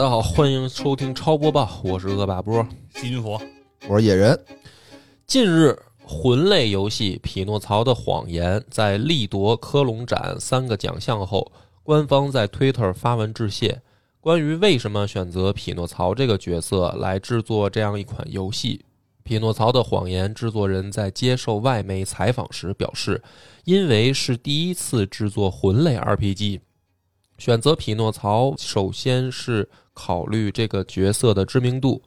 家好，欢迎收听超播报，我是恶霸波。细菌佛，我是野人。近日，魂类游戏《匹诺曹的谎言》在力夺科隆展三个奖项后，官方在 Twitter 发文致谢。关于为什么选择匹诺曹这个角色来制作这样一款游戏，《匹诺曹的谎言》制作人在接受外媒采访时表示，因为是第一次制作魂类 RPG，选择匹诺曹首先是考虑这个角色的知名度。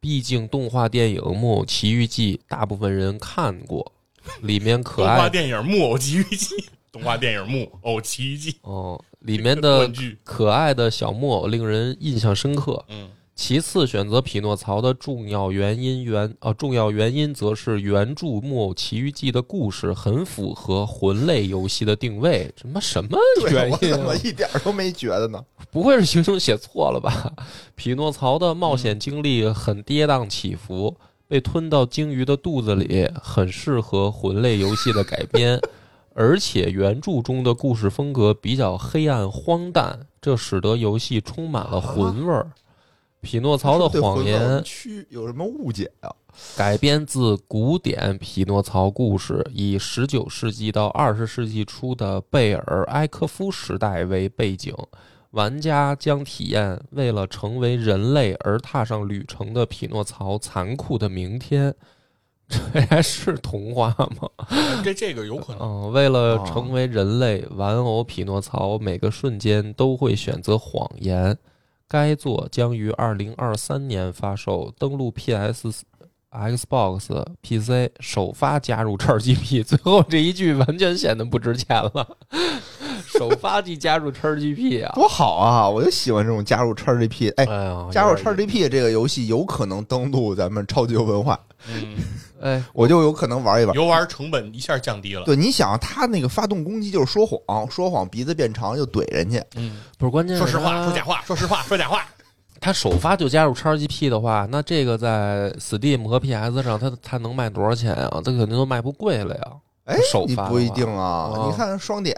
毕竟动画电影《木偶奇遇记》大部分人看过，里面可爱。动画电影《木偶奇遇记》，动画电影《木偶奇遇记》哦，里面的，可爱的小木偶令人印象深刻。嗯，其次，选择匹诺曹的重要原因原呃重要原因则是原著《木偶奇遇记》的故事很符合魂类游戏的定位。什么什么原因啊、怎么一点儿都没觉得呢？不会是行程写错了吧？匹诺曹的冒险经历很跌宕起伏，被吞到鲸鱼的肚子里，很适合魂类游戏的改编。而且原著中的故事风格比较黑暗荒诞，这使得游戏充满了魂味儿。匹诺曹的谎言有区有什么误解啊？改编自古典匹诺曹故事，以十九世纪到二十世纪初的贝尔埃科夫时代为背景。玩家将体验为了成为人类而踏上旅程的匹诺曹残酷的明天。这还是童话吗？这这个有可能。嗯，为了成为人类，玩偶匹诺曹每个瞬间都会选择谎言。该作将于二零二三年发售，登录 PS、Xbox、PC，首发加入 XGP。最后这一句完全显得不值钱了。首发即加入 XGP 啊！多好啊！我就喜欢这种加入 XGP。哎，哎呀，加入有点 XGP 这个游戏有可能登录咱们超级游文化，嗯，哎，我就有可能玩一玩。游玩成本一下降低了。对，你想他那个发动攻击就是说谎，说谎鼻子变长就怼人家，嗯，不是关键，说实话，说假。话，说实话，说假话。它首发就加入 XGP 的话，那这个在 Steam 和 PS 上，它它能卖多少钱啊？它肯定都卖不贵了呀。哎首，发不一定啊。哦你看双点，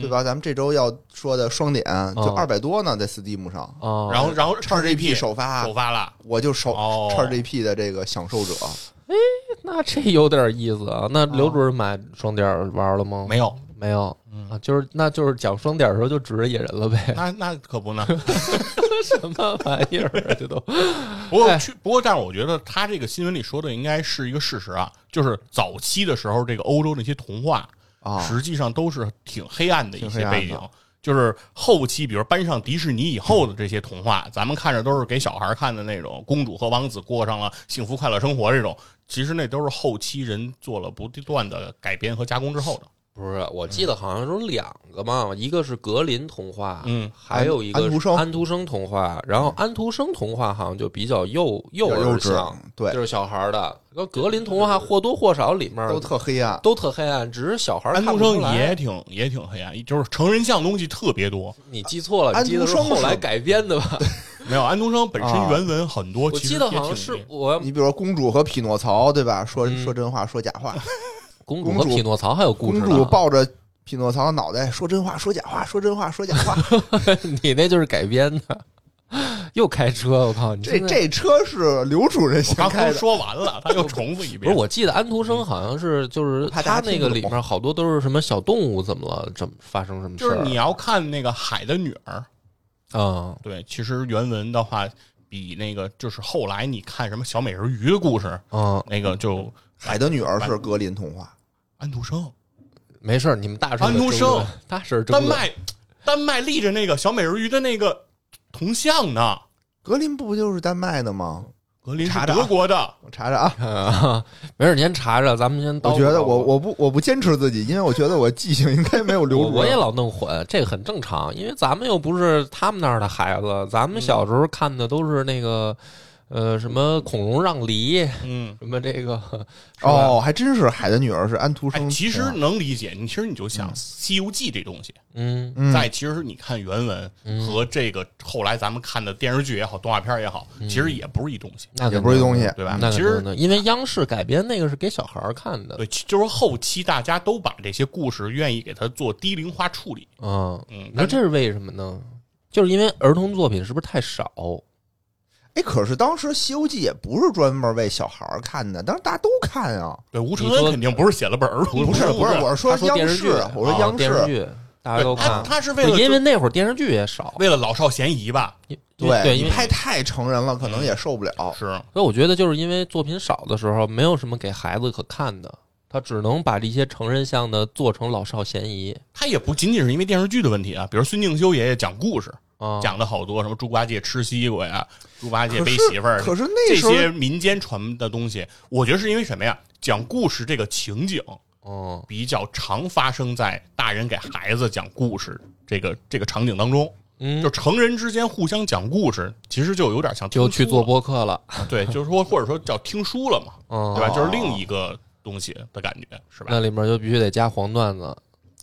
对？吧？咱们这周要说的双点就哦二百多呢，在 Steam 上。哦，然后，然后叉 GP 首首发首，发了。我就首哦 XGP 的这个享受者。哎那这有点意思啊。那刘主任买双点玩了吗？没有，没有嗯啊，就是那就是讲双点儿的时候就指着野人了呗。那那可不呢。什么玩意儿啊？这都哎 不过去，不过，但是我觉得他这个新闻里说的应该是一个事实啊，就是早期的时候，这个欧洲那些童话啊实际上都是挺黑暗的一些背景。就是后期，比如搬上迪士尼以后的这些童话，咱们看着都是给小孩看的那种，公主和王子过上了幸福快乐生活这种，其实那都是后期人做了不断的改编和加工之后的。不是，我记得好像是两个嘛，一个是格林童话，嗯，还有一个是安徒生安徒生童话。然后安徒生童话好像就比较幼幼幼稚儿向，对就是小孩儿的。那格林童话或多或少里面都特黑暗。都特黑暗，只是小孩儿安徒生也挺也挺黑暗，就是成人像东西特别多。你记错了，安徒生是后来改编的吧？没有安徒生本身啊原文很多，我记得好像是我你比如说公主和匹诺曹，对吧？说嗯说真话，说假话。公主和匹诺曹还有故公事呢主抱着匹诺曹的脑袋，说真话，说假话，说真话，说假话。你那就是改编的，又开车，我靠！你这这车是刘主任刚刚先开的。说完了，他又重复一遍。不是，我记得安徒生好像是就是他那个里面好多都是什么小动物怎么了，怎么发生什么事儿？就是你要看那个《海的女儿》，啊，对，其实原文的话比那个就是后来你看什么小美人鱼的故事，嗯，那个就海的女儿是格林童话，安徒生，没事儿，你们大安徒生大声争论。丹麦丹麦立着那个小美人鱼的那个铜像呢。格林不就是丹麦的吗？格林是德国的，我查查啊。啊，没事，你先查查，咱们先。我觉得我我不我不坚持自己，因为我觉得我记性应该没有刘主任。我我也老弄混，这个很正常，因为咱们又不是他们那儿的孩子，咱们小时候看的都是那个，呃，什么孔融让梨，嗯。什么这个，哦，还真是海的女儿是安徒哎，生。其实能理解。你其实你就想《西游记》这东西，嗯嗯，在其实你看原文嗯和这个后来咱们看的电视剧也好，动画片也好，其实也不是一东西，那也不是一东西对吧？那其实肯定的，因为央视改编那个是给小孩看的，对，就是后期大家都把这些故事愿意给它做低龄化处理。嗯，嗯那，这是为什么呢？就是因为儿童作品是不是太少？哎，可是当时《西游记》也不是专门为小孩儿看的，当时大家都看啊。对，吴承恩肯定不是写了本儿童不是不是，我是说他说央电视剧视，，我说啊央视，电视剧大家都看，他是为了因为那会儿电视剧也少，为了老少咸宜吧？对对，因为你拍太成人了，可能也受不了。是，所以我觉得就是因为作品少的时候，没有什么给孩子可看的，他只能把这些成人向的做成老少咸宜他也不仅仅是因为电视剧的问题啊，比如孙敬修爷爷讲故事，啊。讲的好多什么猪八戒吃西瓜呀，猪八戒背媳妇儿，可是那这些民间传的东西，我觉得是因为什么呀？讲故事这个情景哦，比较常发生在大人给孩子讲故事这个这个场景当中。嗯就，成人之间互相讲故事，其实就有点像就去做播客了，对，就是说或者说叫听书了嘛，嗯，对吧？就是另一个东西的感觉，是吧？那里面就必须得加黄段子，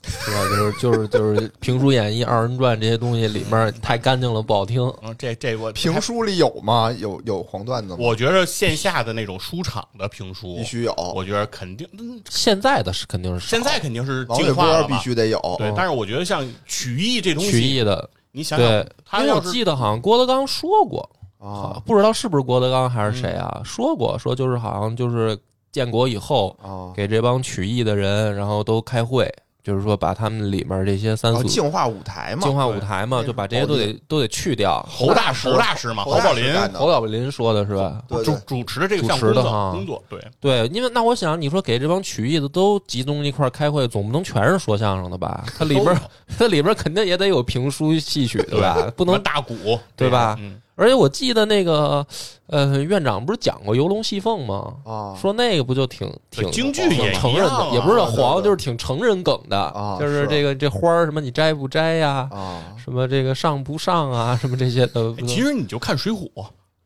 是吧？就是就是就是评书演义、二人转这些东西里面太干净了，不好听。嗯，这这我评书里有吗？有有黄段子吗？我觉得线下的那种书场的评书必，须有，我觉得肯定，嗯现在的是肯定是现在肯定是王玥进化了嘛。波必须得有。对，但是我觉得像曲艺这东曲，艺的，你想想对，，因为我他要是记得好像郭德纲说过，啊不知道是不是郭德纲还是谁啊，说过说就是好像就是建国以后啊！给这帮曲艺的人，然后都开会，就是说把他们里面这些三俗哦净化舞台嘛，净化舞台嘛，就把这些都得都得去掉。侯大师侯大师嘛，侯宝林干的侯宝林说的是吧？主主持的这个主项目的工作，对，对，因为那我想，你说给这帮曲艺的都集中一块儿开会，总不能全是说相声的吧？它里边儿它里边儿肯定也得有评书戏曲对吧？不能。大鼓，对吧嗯，而且我记得那个呃，院长不是讲过《游龙戏凤》吗？啊，说那个不就挺挺京剧也挺成人的，也不是黄，就是挺成人梗的啊就是是。这个这花儿什么你摘不摘呀？啊，什么这个上不上啊？什么这些的，哎其实你就看《水浒》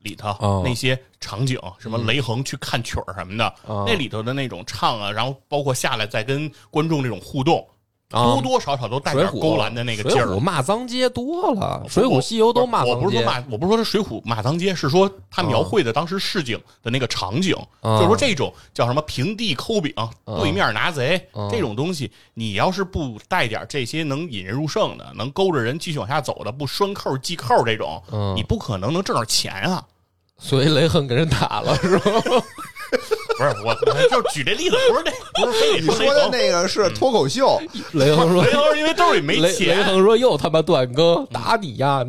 里头哦那些场景，什么雷横去看曲儿什么的，啊。那里头的那种唱啊，然后包括下来再跟观众这种互动，啊多多少少都带点勾栏的那个劲儿水浒。骂脏街多了，水浒西游都骂脏街我不是说。骂，我不是说是水浒骂脏街，是说他描绘的当时市井的那个场景，啊就是说这种叫什么平地抠饼、啊对面拿贼、啊这种东西，你要是不带点这些能引人入胜的，能勾着人继续往下走的，不拴扣系扣这种，嗯你不可能能挣着钱啊！所以雷横给人打了是吧？不是我，就举这例子，不是那，不是非得你说的。那个是脱口秀，雷恒说雷恒因为兜里没钱雷恒，说又他妈断更，打你呀！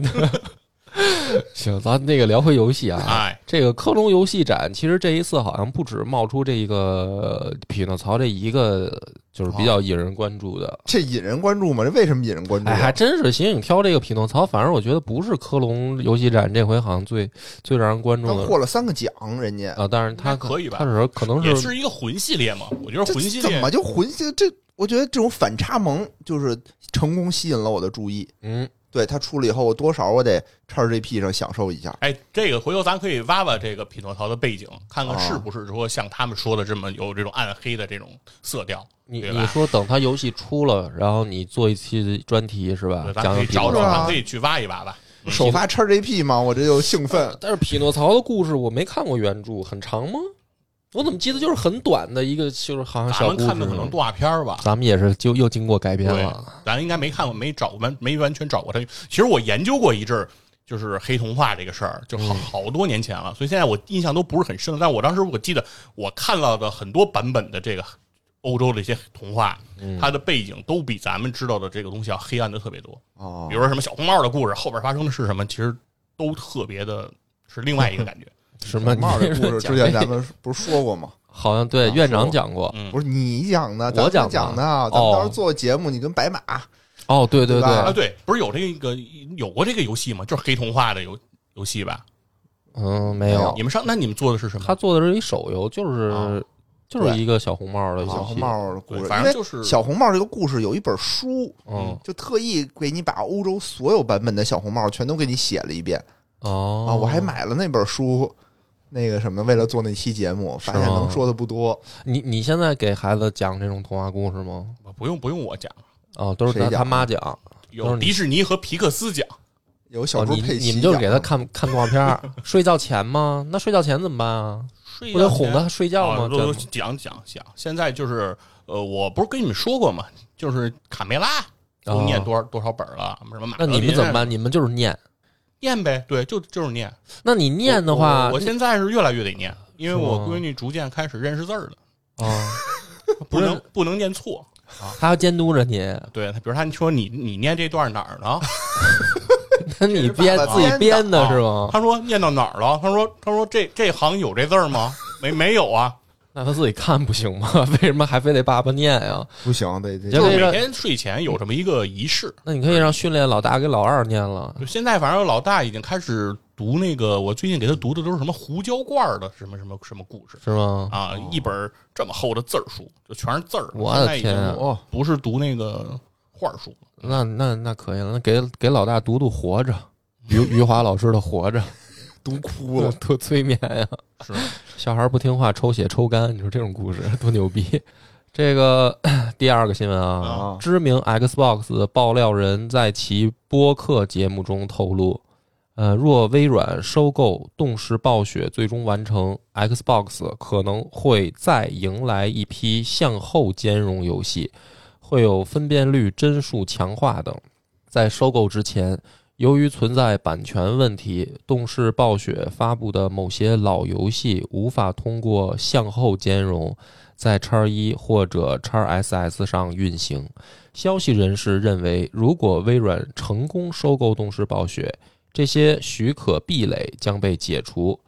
行，咱那个聊回游戏啊。哎，这个科隆游戏展，其实这一次好像不止冒出这个匹诺曹这一个，就是比较引人关注的。这引人关注吗？这为什么引人关注？还真是邢影挑这个匹诺曹，反正我觉得不是科隆游戏展这回好像最最让人关注他的获了三个奖，人家啊。但是他可以吧他是可能也是是一个魂系列嘛。我觉得这魂系列怎么就混这这？我觉得这种反差萌就是成功吸引了我的注意。嗯对他出了以后，我多少我得 XGP 上享受一下。哎，这个回头咱可以挖挖这个匹诺曹的背景，看看啊是不是说像他们说的这么有这种暗黑的这种色调。你你说等他游戏出了，然后你做一期专题是吧对，？咱讲讲可以找找，匹诺曹。啊咱可以去挖一挖吧。嗯首发 XGP 嘛，我这就兴奋。但是匹诺曹的故事我没看过原著，很长吗？我怎么记得就是很短的一个，就是好像咱们小故事。看的可能动画片儿吧。咱们也是就又经过改编对了。，咱应该没看过，没找完，没完全找过它。其实我研究过一阵儿，就是黑童话这个事儿，就好嗯好多年前了，所以现在我印象都不是很深。但我当时我记得我看到的很多版本的这个欧洲的一些童话，嗯它的背景都比咱们知道的这个东西要黑暗的特别多。哦比如说什么小红帽的故事，后边发生的是什么，其实都特别的是另外一个感觉。什么？帽的故事之前咱们不是说过吗？好像对啊院长讲过。嗯，不是你讲的，我讲的讲的。咱们哦当时做节目，你跟白马哦，对对对啊，对，不是有这个有过这个游戏吗？就是黑童话的游游戏吧？嗯，没有。你们上那你们做的是什么？他做的是一手游，就是啊就是一个小红帽的游戏。小红帽的故事，因为反正就是小红帽这个故事有一本书，嗯就特意给你把欧洲所有版本的小红帽全都给你写了一遍哦啊！我还买了那本书，那个什么，为了做那期节目，发现能说的不多。你你现在给孩子讲这种童话故事吗？不用不用我讲，哦，都是他他妈讲。有迪士尼和皮克斯讲。有小猪佩奇你们就是给他看看动画片儿，睡觉前吗？那睡觉前怎么办啊？睡不得哄他睡觉吗？啊都讲讲讲。现在就是呃，我不是跟你们说过吗？就是卡梅拉都念多少多少本了，什么马那你们怎么办？你们就是念。念呗？对，就就是念。那你念的话，我我现在是越来越得念，因为我闺女逐渐开始认识字儿了，啊，不能不能念错。他要监督着你，对，比如他说你你念这段哪儿呢？那你编自己编编的是吗？他说念到哪儿了？他说他说这这行有这字儿吗？没没有啊？那他自己看不行吗？为什么还非得爸爸念呀？不行，得得就是每天睡前有这么一个仪式。那你可以让训练老大给老二念了。就现在反正老大已经开始读那个，我最近给他读的都是什么胡椒罐儿的什么什么什么故事是吗？啊，一本这么厚的字儿书，就全是字儿。我的天啊哦，不是读那个画书了。那那那可以了，那给给老大读读《活着》，余余华老师的《活着》，读哭了。多催眠呀！是，小孩不听话，抽血抽干，你说这种故事多牛逼！这个 第二个新闻啊啊，知名 Xbox 爆料人在其播客节目中透露，呃，若微软收购动视暴雪最终完成，Xbox 可能会再迎来一批向后兼容游戏，会有分辨率帧数强化等。在收购之前，由于存在版权问题，动视暴雪发布的某些老游戏无法通过向后兼容在 x 一或者 x SS 上运行。消息人士认为，如果微软成功收购动视暴雪，这些许可壁垒将被解除。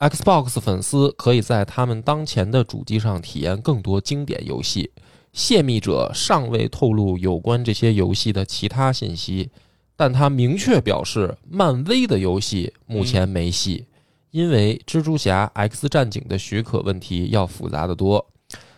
Xbox 粉丝可以在他们当前的主机上体验更多经典游戏。泄密者尚未透露有关这些游戏的其他信息，但他明确表示，漫威的游戏目前没戏，因为蜘蛛侠、X 战警的许可问题要复杂的多。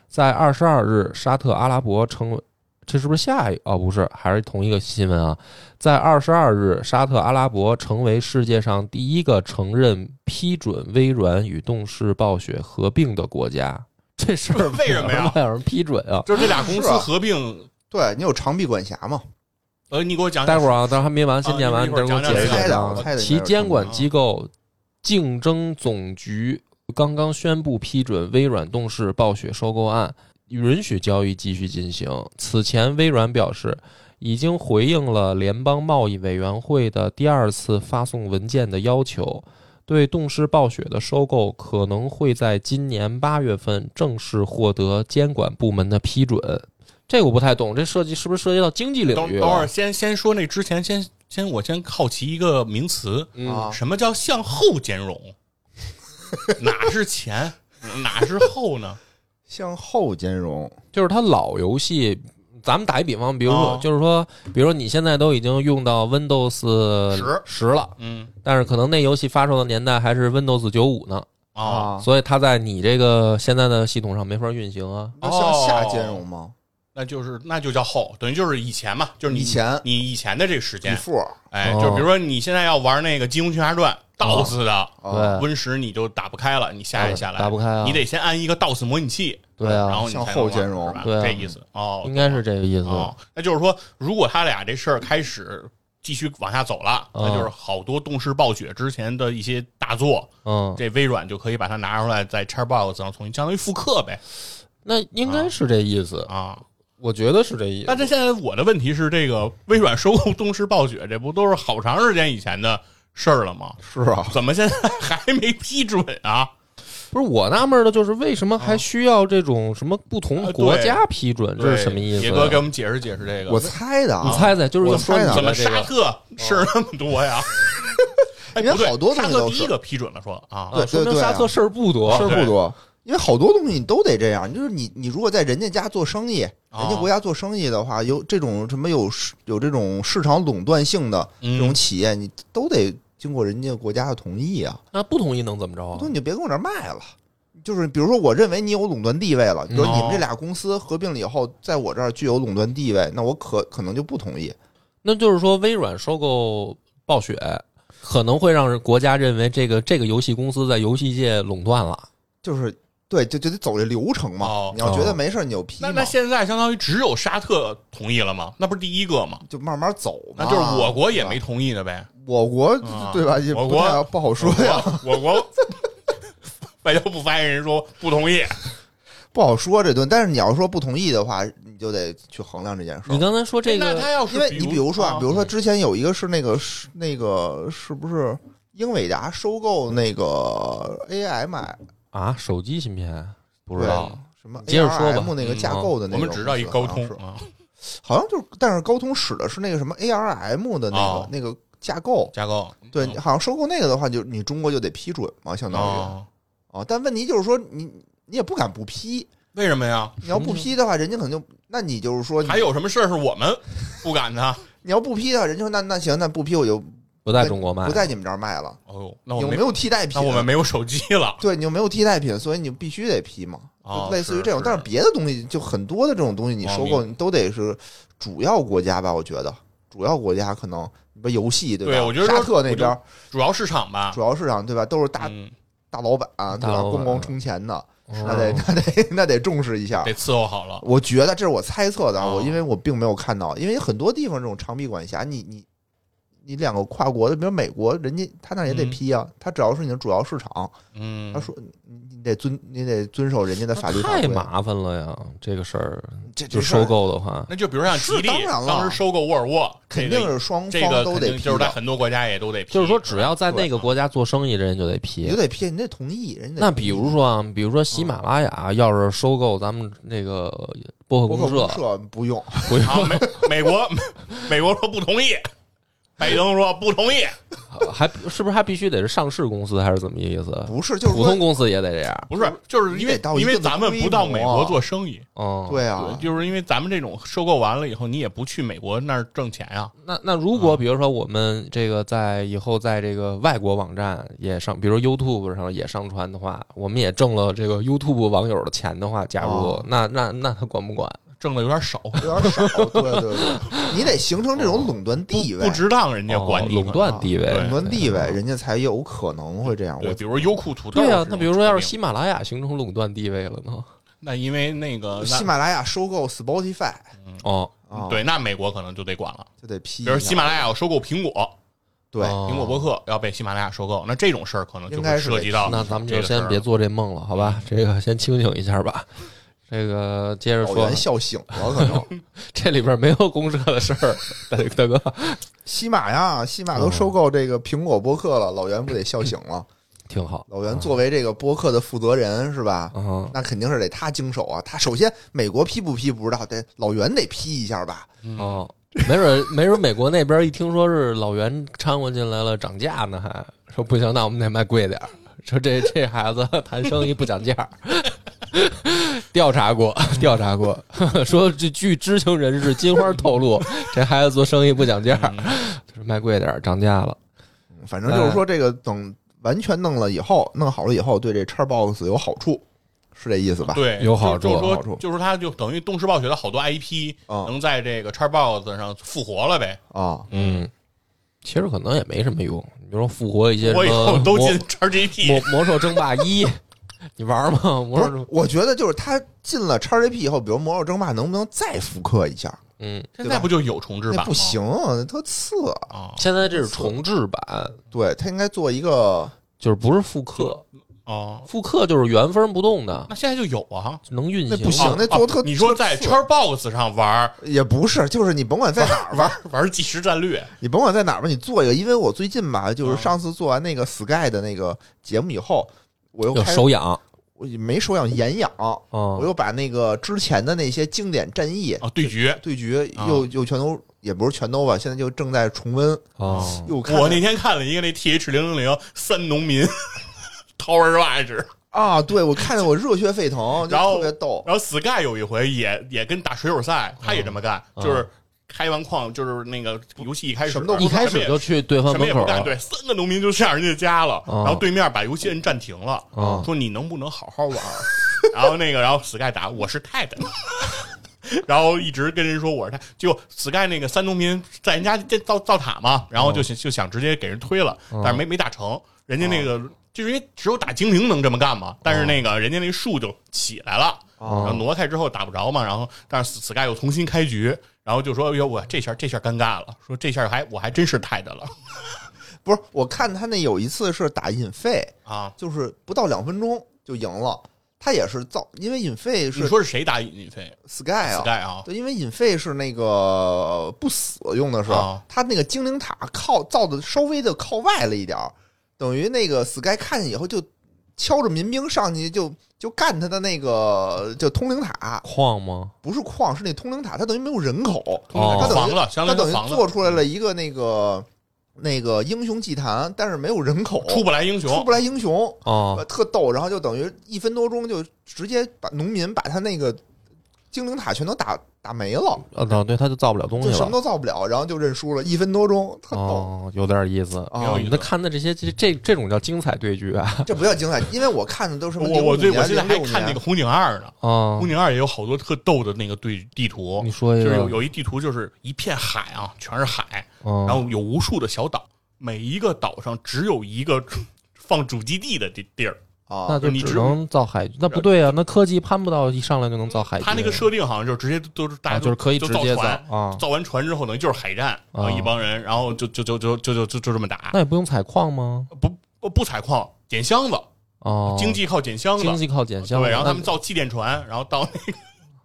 在二十二日，沙特阿拉伯成为这是不是下一哦？不是，还是同一个新闻啊。在二十二日，沙特阿拉伯成为世界上第一个承认批准微软与动视暴雪合并的国家。这事儿为什么呀 有人批准啊？就是这俩公司合并。对你有长臂管辖吗？呃，你给我讲待会儿啊，等会儿还没完，先啊念完，一会儿等会儿给我解释解释啊其监管机构竞争总局刚刚宣布批准微软动视暴雪收购案，允许交易继续进行。此前，微软表示已经回应了联邦贸易委员会的第二次发送文件的要求，对动视暴雪的收购可能会在今年八月份正式获得监管部门的批准。这个我不太懂，这涉及是不是涉及到经济领域啊？等等会儿，先先说那之前，先先我先好奇一个名词，嗯啊什么叫向后兼容？哪是前，哪是后呢？向后兼容，就是它老游戏，咱们打一比方，比如说，哦就是说，比如说你现在都已经用到 Windows 十十了，嗯但是可能那游戏发售的年代还是 Windows 九五呢，啊，所以它在你这个现在的系统上没法运行啊。那向下兼容吗？那就是那就叫后，等于就是以前嘛，就是你以前你以前的这个时间，before 哎，哦就比如说你现在要玩那个《金庸群侠传》DOS 的啊，对 Win 十，你就打不开了，你下也下来打不开啊你得先按一个 DOS 模拟器，对啊然后你才能向后玩兼容是吧对啊这意思哦，应该是这个意思。哦，那就是说，如果他俩这事儿开始继续往下走了，哦那就是好多动视暴雪之前的一些大作，嗯，这微软就可以把它拿出来，在 Xbox 上重新相当于复刻呗那应该是这意思，啊。我觉得是这意思。但是现在我的问题是，这个微软收购东视暴雪，这不都是好长时间以前的事儿了吗？是啊，怎么现在还没批准啊？不是我纳闷的就是为什么还需要这种什么不同啊国家批准？这是什么意思？啊野哥给我们解释解释这个。我猜的啊，你猜猜，就是我说猜的怎么沙特事儿那么多呀？哎，不对因为好多沙特第一个批准了，说啊，说明沙特事儿不多，事儿不多，因为好多东西你都得这样。就是你你如果在人家家做生意，哦人家国家做生意的话，有这种什么有市有这种市场垄断性的这嗯种企业，你都得经过人家国家的同意啊。那不同意能怎么着啊不？你就别跟我这儿卖了。就是比如说，我认为你有垄断地位了，比如嗯你们这俩公司合并了以后，在我这儿具有垄断地位，那我可可能就不同意。那就是说，微软收购暴雪可能会让国家认为这个这个游戏公司在游戏界垄断了。就是对，就就得走这流程嘛。哦你要觉得没事儿，你就批嘛，那那现在相当于只有沙特同意了吗？那不是第一个吗？就慢慢走嘛。那就是我国也没同意的呗。我国啊对吧？也我国不太不好说呀，我国 外交部发言人说不同意。不好说这顿。但是你要说不同意的话，你就得去衡量这件事儿。你刚才说这那个他要是因为你比如说啊，比如说嗯之前有一个是那个是那个是不是英伟达收购那个 AIM 啊，手机芯片？不知道，什么接着说吧。ARM 那个架构的我们只知道一高通好像是。啊，好像就是，但是高通使的是那个什么 ARM 的那个、哦。那个架构。架构。对，嗯。好像收购那个的话，就你中国就得批准嘛，相当于。哦，哦。但问题就是说，你你也不敢不批，为什么呀？你要不批的话，人家可能就，那你就是说你，还有什么事儿是我们不敢的？你要不批的话，人家说那那行，那不批我就不在中国卖，不在你们这儿卖了。哦，那我没有没有替代品？那我们没有手机了。对你就没有替代品，所以你必须得批嘛，哦就类似于这种。但是别的东西就很多的这种东西，你哦收购你都得是主要国家吧？我觉得主要国家可能你说游戏对吧？对我觉得沙特那边主要市场吧主，要市场对吧？都是大嗯大老板对吧？大老板咣咣充钱的，哦那得那得那得重视一下得。伺候好了。我觉得这是我猜测的我因为我并没有看到，因为很多地方这种长臂管辖，你你你两个跨国的，比如美国，人家他那也得嗯批啊，他只要是你的主要市场，嗯，他说你你得遵你得遵守人家的法律法规。太麻烦了呀，这个事儿就这这事儿。收购的话，那就比如像吉利是当然了。当时收购沃尔沃，肯定是双这个方都得批肯定就是在的，很多国家也都得批。就是说只要在那个国家做生意，人家就得你批就。得批，你得同意人家得。那比如说啊，比如说喜马拉雅要是收购咱们那个播客博客公社公，社不用，不用。啊，美美国美国说不同意，拜登说不同意，还是不是还必须得是上市公司，还是怎么意思？不是就是普通公司也得这样。不是，就是因为因为咱们不到美国做生意，嗯，对啊对，，就是因为咱们这种收购完了以后，你也不去美国那儿挣钱呀。那那如果比如说我们这个在以后在这个外国网站也上，比如 YouTube 上也上传的话，我们也挣了这个 YouTube 网友的钱的话，假如、哦那那那他管不管？挣的有点少，有点少，对对对，你得形成这种垄断地位不，值当人家管你哦垄断地位，垄断地位，人家才有可能会这样。对，我比如优酷土豆对啊，那比如说要是喜马拉雅形成垄断地位了呢？那因为那个喜马拉雅收购 Spotify 哦，啊，对，那美国可能就得管了。就得批比。如喜马拉雅要收购苹果，对，哦苹果播客要被喜马拉雅收购，那这种事儿可能就会涉及到那咱们就先别做这梦了，好吧？这个先清醒一下吧。这个接着说老袁，笑醒了，可能 这里边没有公社的事儿，大大哥西马呀，西马都收购这个苹果播客了，老袁不得笑醒了？挺好。老袁作为这个播客的负责人是吧？嗯，那肯定是得他经手啊。他首先美国批不批不知道，得老袁得批一下吧？哦，没准没准美国那边一听说是老袁掺和进来了，涨价呢，还说不行，那我们得卖贵点儿。说这这孩子谈生意不讲价儿，调查过，调查过，说这据知情人士金花透露，这孩子做生意不讲价，就是卖贵点儿，涨价了。反正就是说，这个等完全弄了以后，弄好了以后，对这叉 box 有好处，是这意思吧？对，有好处好处说，就是它就等于动视暴雪的好多 IP 啊能在这个叉 box 上复活了呗。啊，嗯，其实可能也没什么用。你比如说复活一些什我以后么魔都进 XGP，魔魔兽争霸一，你玩吗？魔兽争，不是我觉得就是他进了 XGP 以后，比如《魔兽争霸》能不能再复刻一下？嗯，现在不就有重置版吗？不行，那特次啊。啊现在这是重置版，对他应该做一个，就是不是复刻，哦，复刻就是原封不动的，那现在就有啊。能运行。那不行哦那做特哦你说在 Xbox 上玩也不是，就是你甭管在哪儿 玩，玩即时战略，你甭管在哪儿吧，你做一个。因为我最近吧，就是啊上次做完那个 Sky 的那个节目以后，我又开始手痒，我没手痒眼痒，我哦，又把那个之前的那些经典战役啊，对局。对决啊。又又全都也不是全都吧，现在就正在重温，哦，又看我那天看了一个那 TH 零零零三农民 Tower Rush，啊，对我看得我热血沸腾，然后特别逗。然后 Sky 有一回也也跟打水手赛，他也这么干，嗯就是开完矿，就是那个游戏一开始什么都一开始就去对方什么也不干，门口，对，三个农民就上人家家了，哦。然后对面把游戏摁暂停了，哦。说你能不能好好玩？然后那个，然后 Sky 打我是泰的，然后一直跟人说我是泰，结果 Sky 那个三农民在人家建造造塔嘛，然后就想就想直接给人推了，但是没没打成，人家那个。就是因为只有打精灵能这么干嘛，但是那个人家那树就起来了，然后挪开之后打不着嘛，然后但是 Sky 又重新开局，然后就说：“哎呦，我这下这下尴尬了，说这下还我还真是泰的了 不是，我看他那有一次是打引费，啊！就是不到两分钟就赢了。他也是造，因为引费你说是谁打引费 Sky 啊。？Sky 啊，对，因为引费是那个不死用的是，啊他那个精灵塔靠造的稍微的靠外了一点儿，等于那个 Sky 看见以后就敲着民兵上去就就干他的那个就通灵塔，矿吗？不是矿，是那通灵塔，它等于没有人口，哦它等于房了，相它等于做出来了一个那个那个英雄祭坛，但是没有人口，出不来英雄。出不来英雄，哦。呃，特逗，然后就等于一分多钟就直接把农民把他那个精灵塔全都打打没了，啊，对，他就造不了东西就什么。都造不了，然后就认输了，一分多钟，特逗。哦，有点意思。啊挺有意思那看的这些这这这种叫精彩对局啊！这不叫精彩，因为我看的都是我我05年对我现在还看那个红警二呢，啊红，警二也有好多特逗的那个对地图你，说就是有有一地图就是一片海啊，全是海，嗯，然后有无数的小岛，每一个岛上只有一个放主基地的地地儿。啊，那就只你只能造海，那不对啊，那科技攀不到一上来就能造海军。他那个设定好像就是直接都是大家啊就是可以就直接造造船，啊，造完船之后等于就是海战，啊一帮人，然后就就就就就就就就这么打，那也不用采矿吗？不不不采矿，捡箱子，哦，经济靠捡箱子经，济靠捡箱子，对，然后他们造气垫船，然后到那个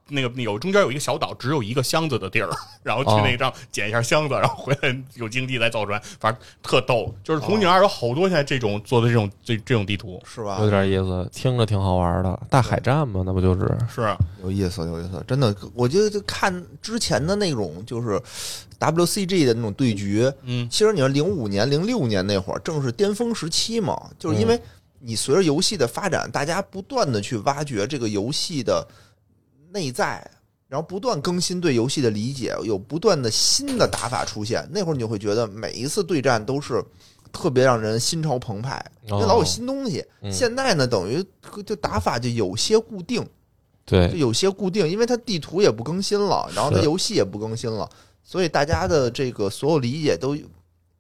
那个有中间有一个小岛，只有一个箱子的地儿，然后去哦那个上捡一下箱子，然后回来有经济再造船，反正特逗。就是哦红警二有好多现在这种做的这种这这种地图，是吧有？点意思，听着挺好玩的。大海战嘛，那不就是？是啊有意思，有意思，真的，我觉得就看之前的那种就是 WCG 的那种对局，嗯其实你说零五年、零六年那会儿正是巅峰时期嘛，就是因为你随着游戏的发展，大家不断的去挖掘这个游戏的内在，然后不断更新对游戏的理解，有不断的新的打法出现。那会儿你就会觉得每一次对战都是特别让人心潮澎湃，因为老有新东西。嗯现在呢，等于就打法就有些固定，对就对，有些固定，因为它地图也不更新了，然后它游戏也不更新了，所以大家的这个所有理解都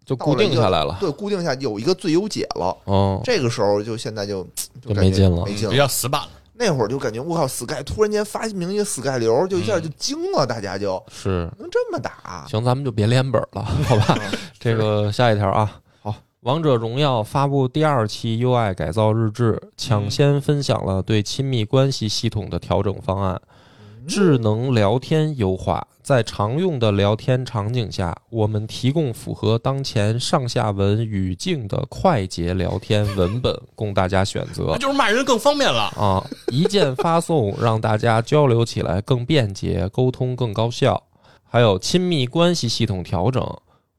就固定下来了。对固定下有一个最优解了。哦，这个时候就现在就就就感觉没劲了比没劲了。较死板了。那会儿就感觉我靠，Sky 突然间发明一个 Sky 流，就一下就惊了，大家就。是。能这么打。行，咱们就别连本了，好吧？这个下一条啊，好，《王者荣耀》发布第二期 UI 改造日志，抢先分享了对亲密关系系统的调整方案。智能聊天优化，在常用的聊天场景下，我们提供符合当前上下文语境的快捷聊天文本供大家选择那。就是骂人更方便了。啊，一键发送让大家交流起来更便捷，沟通更高效。还有亲密关系系统调整，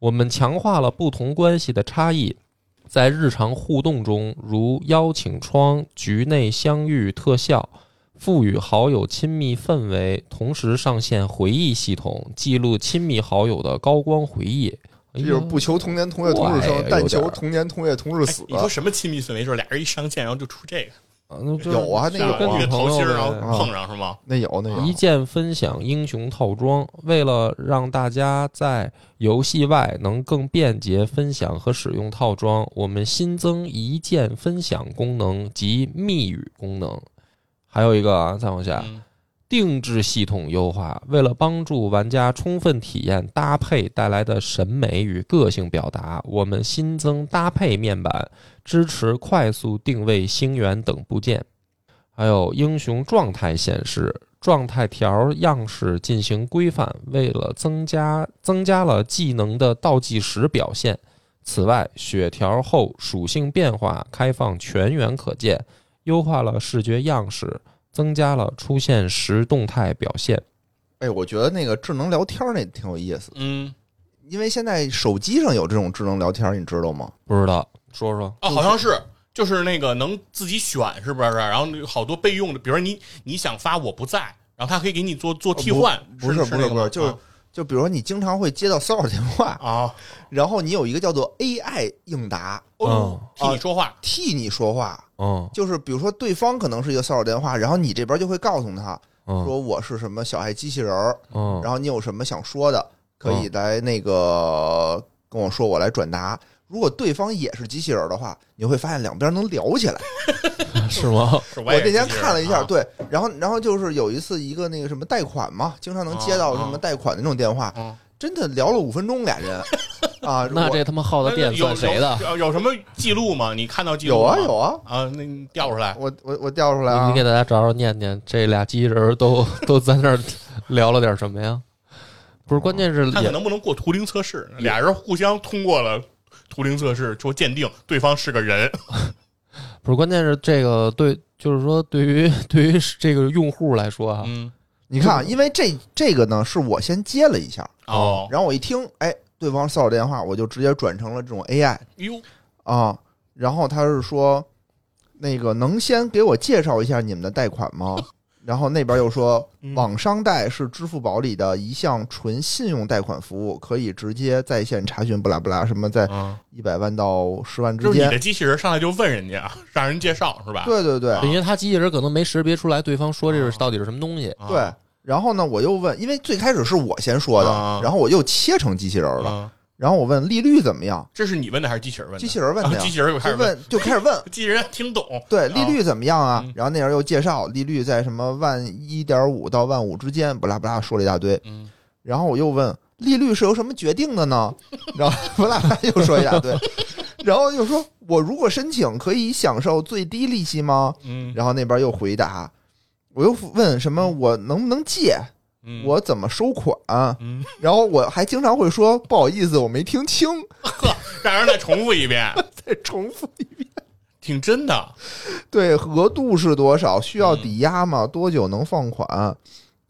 我们强化了不同关系的差异，在日常互动中，如邀请窗、局内相遇特效，赋予好友亲密氛围，同时上线回忆系统，记录亲密好友的高光回忆。哎就是不求同年同月同日生，但求同年同月同日死。哎你说什么亲密氛围？就是俩人一上线，然后就出这个，啊那就有啊那有啊跟女朋友然后碰上是吗？那有那有一键分享英雄套装，为了让大家在游戏外能更便捷分享和使用套装，我们新增一键分享功能及密语功能。还有一个啊，再往下，嗯定制系统优化，为了帮助玩家充分体验搭配带来的审美与个性表达，我们新增搭配面板，支持快速定位星源等部件。还有英雄状态显示、状态条样式进行规范，为了增加增加了技能的倒计时表现。此外，血条后属性变化开放全员可见，优化了视觉样式，增加了出现时动态表现。哎，我觉得那个智能聊天那挺有意思，嗯，因为现在手机上有这种智能聊天，你知道吗？不知道，说说。啊，好像是。就是那个能自己选，是不是？然后好多备用的，比如你你想发我不在，然后他可以给你做做替换，不是不是不是，就是就比如说你经常会接到骚扰电话，啊，然后你有一个叫做 AI 应答哦，替啊你说话，替你说话，嗯。就是比如说对方可能是一个骚扰电话，然后你这边就会告诉他嗯。说我是什么小爱机器人儿，嗯，然后你有什么想说的，可以来那个跟我说，我来转达。如果对方也是机器人的话，你会发现两边能聊起来。是吗？我那天看了一下，啊对，然后然后就是有一次一个那个什么贷款嘛，经常能接到什么贷款的那种电话，嗯真的聊了五分钟，俩人 啊，我那这他妈耗的电有算谁的？有有有什么记录吗？你看到记录有啊有啊，啊，那你调出来。我我我调出来啊你，给大家找找念念，这俩机器人都 都在那儿聊了点什么呀？不是，关键是看看也能不能过图灵测试。俩人互相通过了图灵测试，说鉴定对方是个人。不是，关键是这个对，就是说对于 对于这个用户来说啊，嗯，你看啊，因为这这个呢是我先接了一下，哦，然后我一听，哎，对方骚扰电话，我就直接转成了这种 AI 哟，啊，然后他是说，那个能先给我介绍一下你们的贷款吗？然后那边又说，嗯。网商贷是支付宝里的一项纯信用贷款服务，可以直接在线查询，不拉不拉，什么在嗯，一百万到十万之间。就是你的。机器人上来就问人家，让人介绍是吧？对对对。啊。因为他机器人可能没识别出来对方说这是到底是什么东西。啊。对，然后呢，我又问，因为最开始是我先说的啊，然后我又切成机器人了，嗯，然后我问利率怎么样，这是你问的还是机器人问的？机器人问的机，器人又开始问，就问就开始问，机器人听懂。对利率怎么样啊嗯？然后那人又介绍利率在什么万一点五到万五之间，不拉不拉说了一大堆。嗯，然后我又问利率是由什么决定的呢？然后不拉不拉又说一大堆，然后又说我如果申请可以享受最低利息吗？嗯，然后那边又回答，我又问什么我能不能借？嗯我怎么收款？嗯，然后我还经常会说不好意思，我没听清，呵 让人再重复一遍，再重复一遍。挺真的。对，额度是多少？需要抵押吗？多久能放款？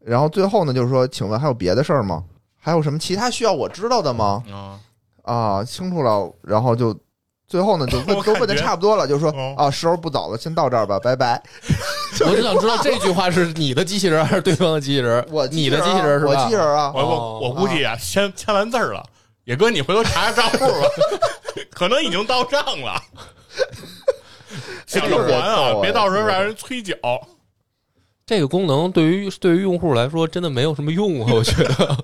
然后最后呢，就是说，请问还有别的事儿吗？还有什么其他需要我知道的吗？啊，啊，清楚了。然后就最后呢，就 问都问的差不多了，就说哦啊，时候不早了，先到这儿吧，拜拜。我就想知道这句话是你的机器人还是对方的机器人？我你的机器人是吧？我机器人啊，我哦我我估计啊，签签完字儿了，野哥你回头查查账户吧，可能已经到账了。想着还啊，别到时候让人催缴。这个功能对于对于用户来说真的没有什么用啊，我觉得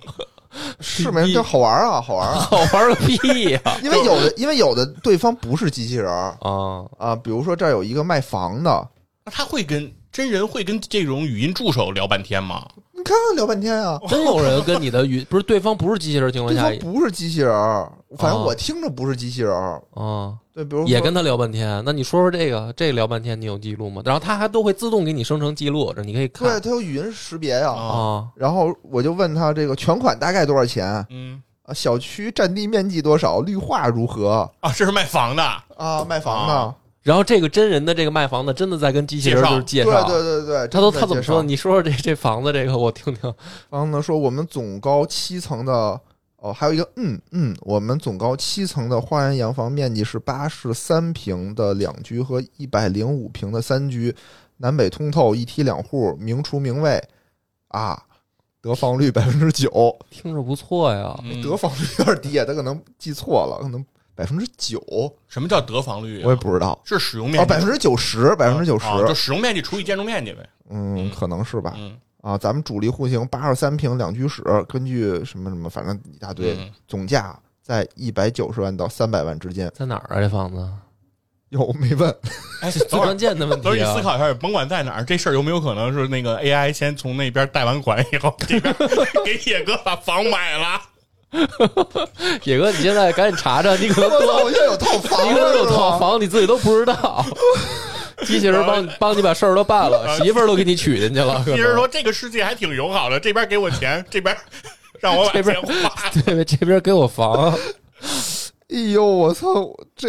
是没就好玩啊，好玩啊。好玩个屁呀！因为有的，因为有的对方不是机器人儿啊，啊，比如说这儿有一个卖房的，那他会跟真人会跟这种语音助手聊半天吗？你看看聊半天啊，真有人跟你的语不是对方不是机器人情况对下方不是机器人儿，反正哦我听着不是机器人儿。啊，对，比如说也跟他聊半天。那你说说这个，这聊半天你有记录吗？然后他还都会自动给你生成记录，这你可以对，看它有语音识别呀。啊啊。然后我就问他这个全款大概多少钱嗯啊？小区占地面积多少？绿化如何啊，这是卖房的，啊？卖房的啊？然后这个真人的这个卖房子真的在跟机器人就是介对绍，对对对，他都他怎么说？？你说说这这房子这个我听听。然后呢，说我们总高七层的哦，还有一个嗯嗯，我们总高七层的花园洋房面积是八十三平的两居和一百零五平的三居，南北通透，一梯两户，明厨明卫啊，得房率百分之九，听着不错呀，嗯得房率有点低，他可能记错了，可能百分之九，什么叫得房率啊？我也不知道。是使用面哦，积百分之九十，百分之九十，啊就使用面积除以建筑面积呗。嗯，嗯可能是吧。嗯，啊，咱们主力户型八十三平两居室，根据什么什么，反正一大堆，嗯总价在一百九十万到三百万之间。在哪儿啊？这房子哟，没问，哎，最关键的问题啊！儿你思考一下，甭管在哪儿，这事儿有没有可能是那个 AI 先从那边贷完款以后，这边给野哥把房买了？野哥，你现在赶紧查查，你可能多我现在有套房你可能有？套房，你自己都不知道。机器人帮你帮你把事儿都办了，媳妇儿都给你娶进去了。可能你是说这个世界还挺友好的，这边给我钱，这边 让我把这边钱花？对这边给我房，哎呦，我操，这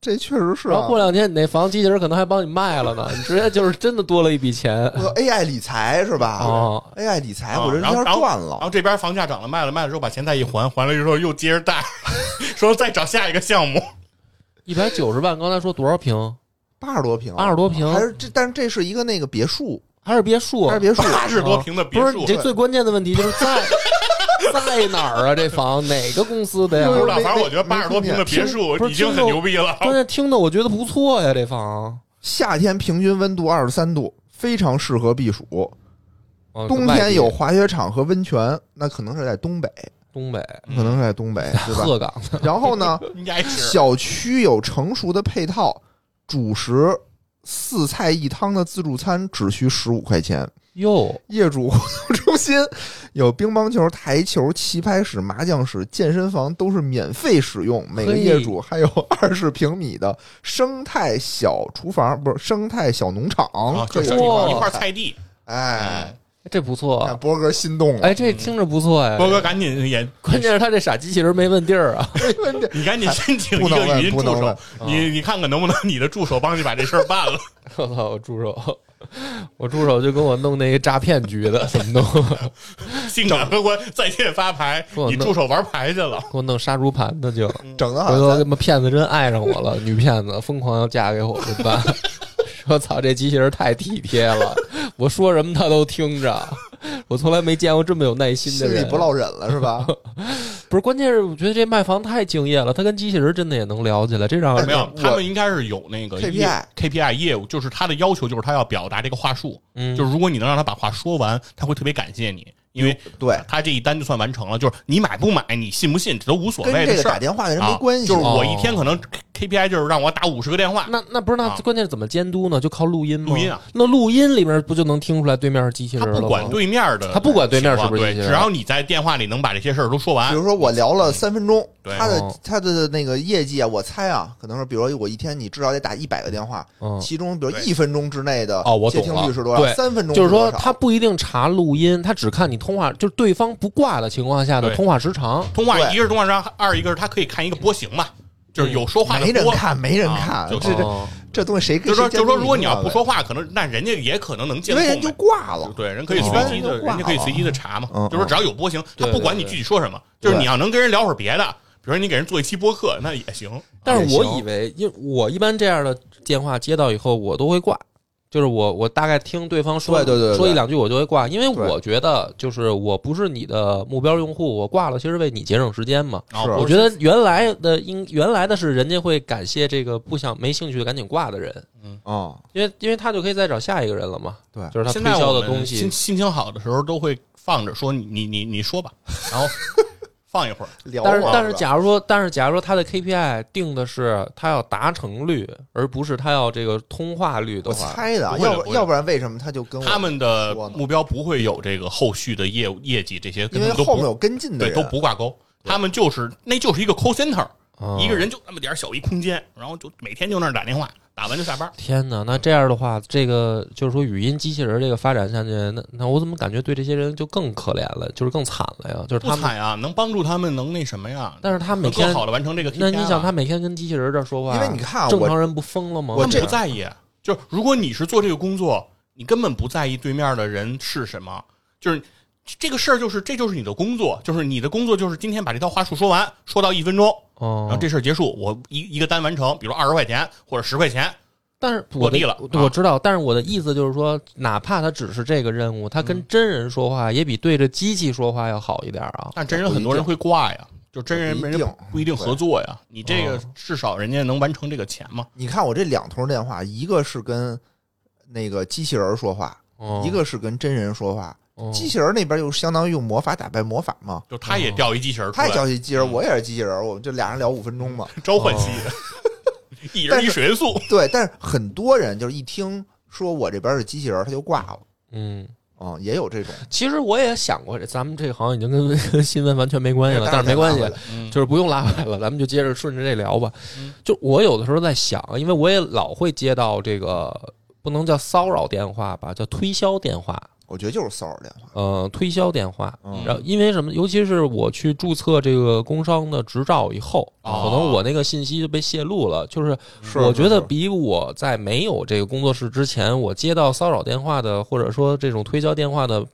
这确实是啊然后过。两天你那房机器人可能还帮你卖了呢，你 直接就是真的多了一笔钱 AI 理财是吧哦。？AI 理财，啊我这一下然后然后赚了。然后这边房价涨了，卖了，卖了之后把钱再一还，还了之后又接着贷，说再找下一个项目。一百九十万，刚才说多少平？八十多平，八十多平还是这？但是这是一个那个别墅，还是别墅？还是别墅，八十多平的别墅不是你，这最关键的问题就是在 在哪儿啊？这房哪个公司的呀？就是不知道，反正我觉得八十多平的别墅已经很牛逼了。关键听的我觉得不错呀，这房。夏天平均温度二十三度，非常适合避暑。哦冬天有滑雪场和温泉，那可能是在东北，东北可能是在东北，对吧？鹤岗，然后呢，应该是小区有成熟的配套，主食四菜一汤的自助餐只需十五块钱，哟，业主活动中心有乒乓球、台球、棋牌室、麻将室、健身房都是免费使用。每个业主还有 二十平米的生态小厨房，不是生态小农场，啊，就是可以哇一块菜地。哎，这不错看，波哥心动了，哎，这听着不错哎。波哥赶紧也，关键是他这傻机器人没问地儿啊。你赶紧申请一个语音助手你你看看能不能你的助手帮你把这事儿办了。我操，我助手，我助手就给我弄那个诈骗局的，怎么弄？性感荷官在线发牌，你助手玩牌去了。给我弄杀猪盘的就。整的好回头他妈骗子真爱上我了，女骗子疯狂要嫁给我怎么办？说操，这机器人太体贴了，我说什么他都听着。我从来没见过这么有耐心的人。心里不落忍了是吧？不是，关键是我觉得这卖房太敬业了，他跟机器人真的也能聊起来，这让人没有，他们应该是有那个 KPI KPI 业务，就是他的要求就是他要表达这个话术，嗯就是如果你能让他把话说完，他会特别感谢你，因为对，他这一单就算完成了。就是你买不买，你信不信，这都无所谓跟这个打。电话的人没啊关系，就是我一哦天可能 KPI 就是让我打五十个电话，那那不是那啊关键是怎么监督呢？就靠录音吗？录音啊，那录音里面不就能听出来对面是机器人了吗？不管对面的，他不管对面是不是，机器人只要你在电话里能把这些事儿都说完比，如说我聊了三分钟，对他的哦他的那个业绩啊，我猜啊，可能是比如说我一天你至少得打一百个电话，嗯，其中比如一分钟之内的哦我接听率是多少？对三分钟就是说他不一定查录音，他只看你通话，就是对方不挂的情况下的对通话时长。通话对一个是通话时长，二一个是他可以看一个波形嘛，就是有说话的。没人看，没人啊看，就这这哦这东西谁跟就说谁就说，如果你要不说话，可能那人家也可能能监因为人就。挂了。对，人可以哦随机的，一般人就挂人家可以随机的查嘛嗯。就说只要有波形，他对不管你具体说什么，就是你要能跟人聊会儿别的，比如说你给人做一期播客，那也行。但是我以为，因为我一般这样的电话接到以后，我都会挂。就是我，我大概听对方说对对对对说一两句，我就会挂，因为我觉得就是我不是你的目标用户，我挂了，其实为你节省时间嘛。是我觉得原来的应原来的是人家会感谢这个不想没兴趣的赶紧挂的人，嗯啊，因为因为他就可以再找下一个人了嘛。对就是他推销的东西心。心情好的时候都会放着说你你你你说吧，然后放一会儿。聊但是但是，假如说，但是假如说他的 KPI 定的是他要达成率，而不是他要这个通话率的我话，猜的啊，不会的不会的要不要不然为什么他就跟我他们的说呢目标不会有这个后续的业务业绩这些，因为们都不后面有跟进的对人，都不挂钩，他们就是那就是一个 call center，啊一个人就那么点儿小一空间，然后就每天就那儿打电话，打完就下班。天哪，那这样的话，这个就是说语音机器人这个发展下去，那那我怎么感觉对这些人就更可怜了，就是更惨了呀？就是他们，不惨呀，能帮助他们能那什么呀？但是他每天，好的完成这个那你想他每天跟机器人这儿说话，因为你看啊正常人不疯了吗？我这不在意，就如果你是做这个工作，你根本不在意对面的人是什么，就是这个事儿，就是这就是你的工作，就是你的工作就是今天把这套话术说完，说到一分钟，哦，然后这事儿结束，我一一个单完成，比如二十块钱或者十块钱，但是我的落地了啊我知道，但是我的意思就是说，哪怕他只是这个任务，他嗯跟真人说话也比对着机器说话要好一点啊。但真人很多人会挂呀，就真人人家不一定合作呀，你这个哦至少人家能完成这个钱嘛。你看我这两通电话，一个是跟那个机器人说话，哦一个是跟真人说话。哦机器人那边就相当于用魔法打败魔法嘛，就他也掉一机器人出他也掉一机器人，嗯我也是机器人，我们就俩人聊五分钟嘛。召唤系的，一人一水元素。对，但是很多人就是一听说我这边是机器人，他就挂了嗯，啊、也有这种。其实我也想过，这咱们这个好像已经跟跟新闻完全没关系了，但是没关系，嗯就是不用拉回来了，咱们就接着顺着这聊吧嗯。就我有的时候在想，因为我也老会接到这个不能叫骚扰电话吧，叫推销电话。我觉得就是骚扰电话。呃，推销电话，嗯然后因为什么？尤其是我去注册这个工商的执照以后，哦可能我那个信息就被泄露了。就是是我觉得是比我在没有这个工作室之前，我接到骚扰电话的或者说这种推销电话的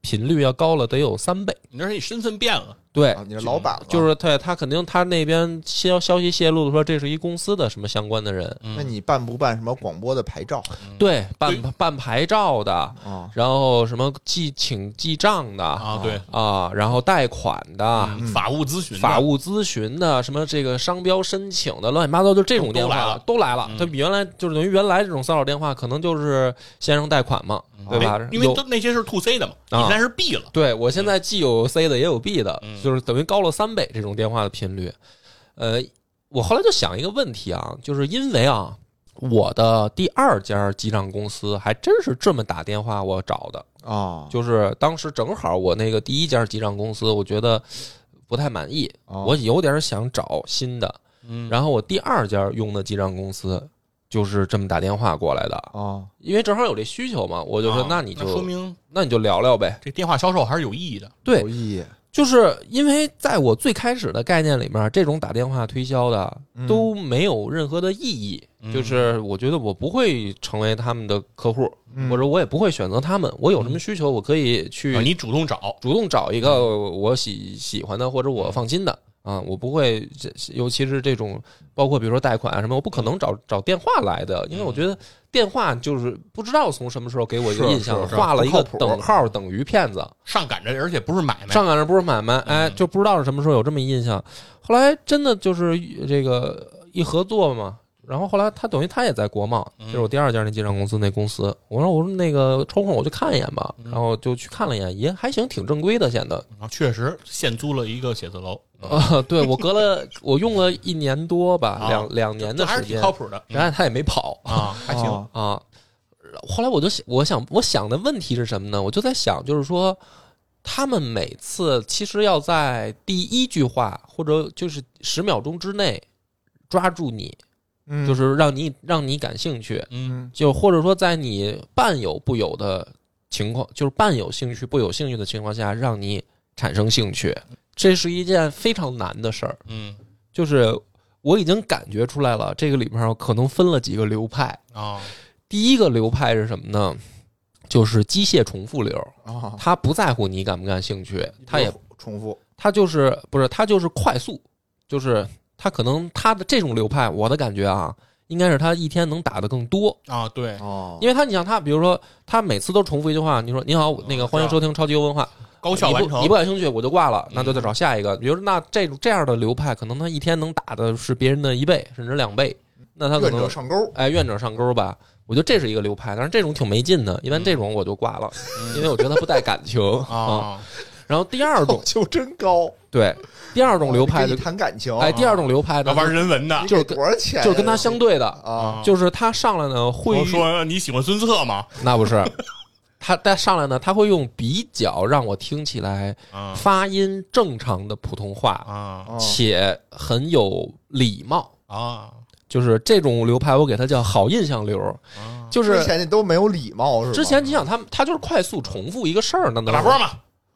频率要高了，得有三倍。你那是你身份变了，对啊，，你是老板了，就是对他肯定他那边消消息泄露的说这是一公司的什么相关的人，嗯。那你办不办什么广播的牌照？对，办对。办牌照的，啊？然后什么记请记账的啊，对，啊，然后贷款的。嗯法务咨询的，法务咨询的，什么这个商标申请的，乱七八糟，就这种电话都来了嗯。它比原来就是等于原来这种骚扰电话，可能就是先生贷款嘛，对吧？哎？因为有都那些是 to C 的嘛，你啊现在是 B 了，对我现在既有 C 的，也有 B 的，嗯就是等于高了三倍这种电话的频率。呃，我后来就想一个问题啊，就是因为啊，我的第二家记账公司还真是这么打电话我找的，啊，就是当时正好我那个第一家记账公司，我觉得不太满意，哦我有点想找新的。嗯，然后我第二家用的记账公司就是这么打电话过来的，啊，因为正好有这需求嘛，我就说啊那你就说明那你就聊聊呗。这电话销售还是有意义的。对有意义，就是因为在我最开始的概念里面，这种打电话推销的嗯。都没有任何的意义，嗯。就是我觉得我不会成为他们的客户，嗯。或者我也不会选择他们。我有什么需求，我可以去啊，你主动找，主动找一个我喜喜欢的或者我放心的啊，我不会，这尤其是这种包括比如说贷款啊什么，我不可能找找电话来的，因为我觉得电话就是不知道从什么时候给我一个印象，画了一个等号等于骗子，上赶着，而且不是买卖。上赶着不是买卖，哎，嗯就不知道是什么时候有这么一印象。后来真的就是这个一合作嘛，然后后来他等于他也在国贸，嗯就是我第二家那记账公司那公司。我说我说那个抽空我去看一眼吧，嗯然后就去看了一眼，也还行，挺正规的，显得。啊，确实现租了一个写字楼，啊，对我隔了我用了一年多吧，啊两两年的这还是时间，挺靠谱的。然后他也没跑啊，还行。啊啊。后来我就想，我想我想的问题是什么呢？我就在想，就是说，他们每次其实要在第一句话或者就是十秒钟之内抓住你，嗯，就是让你让你感兴趣，嗯。嗯。就或者说在你半有不有的情况，就是半有兴趣不有兴趣的情况下，让你产生兴趣，这是一件非常难的事儿。嗯。就是我已经感觉出来了，这个里面可能分了几个流派。啊第一个流派是什么呢？就是机械重复流，啊，他不在乎你感不感兴趣，他也重复。他就是不是他就是快速，就是他可能他的这种流派，我的感觉啊，应该是他一天能打的更多，啊，对，哦，因为他你像他，比如说他每次都重复一句话，你说你好，那个欢迎收听超级优文化，高效完成。你不你不感兴趣我就挂了，嗯那就再找下一个。比如说那这种这样的流派，可能他一天能打的是别人的一倍甚至两倍，那他可愿者能上钩，哎愿者上钩吧。我觉得这是一个流派，但是这种挺没劲的，一般这种我就挂了，因为我觉得他不带感情。啊。啊，然后第二种要求真高，对第二种流派的谈感情，哎第二种流派的玩人文的。就是给多少钱呀？就是跟他相对的，啊，就是他上来呢会我说你喜欢孙策吗？那不是。他但上来呢，他会用比较让我听起来啊发音正常的普通话，啊哦且很有礼貌，啊就是这种流派，我给他叫好印象流。啊！就是之前你都没有礼貌是吧？之前你想他他就是快速重复一个事儿呢，打打波嘛，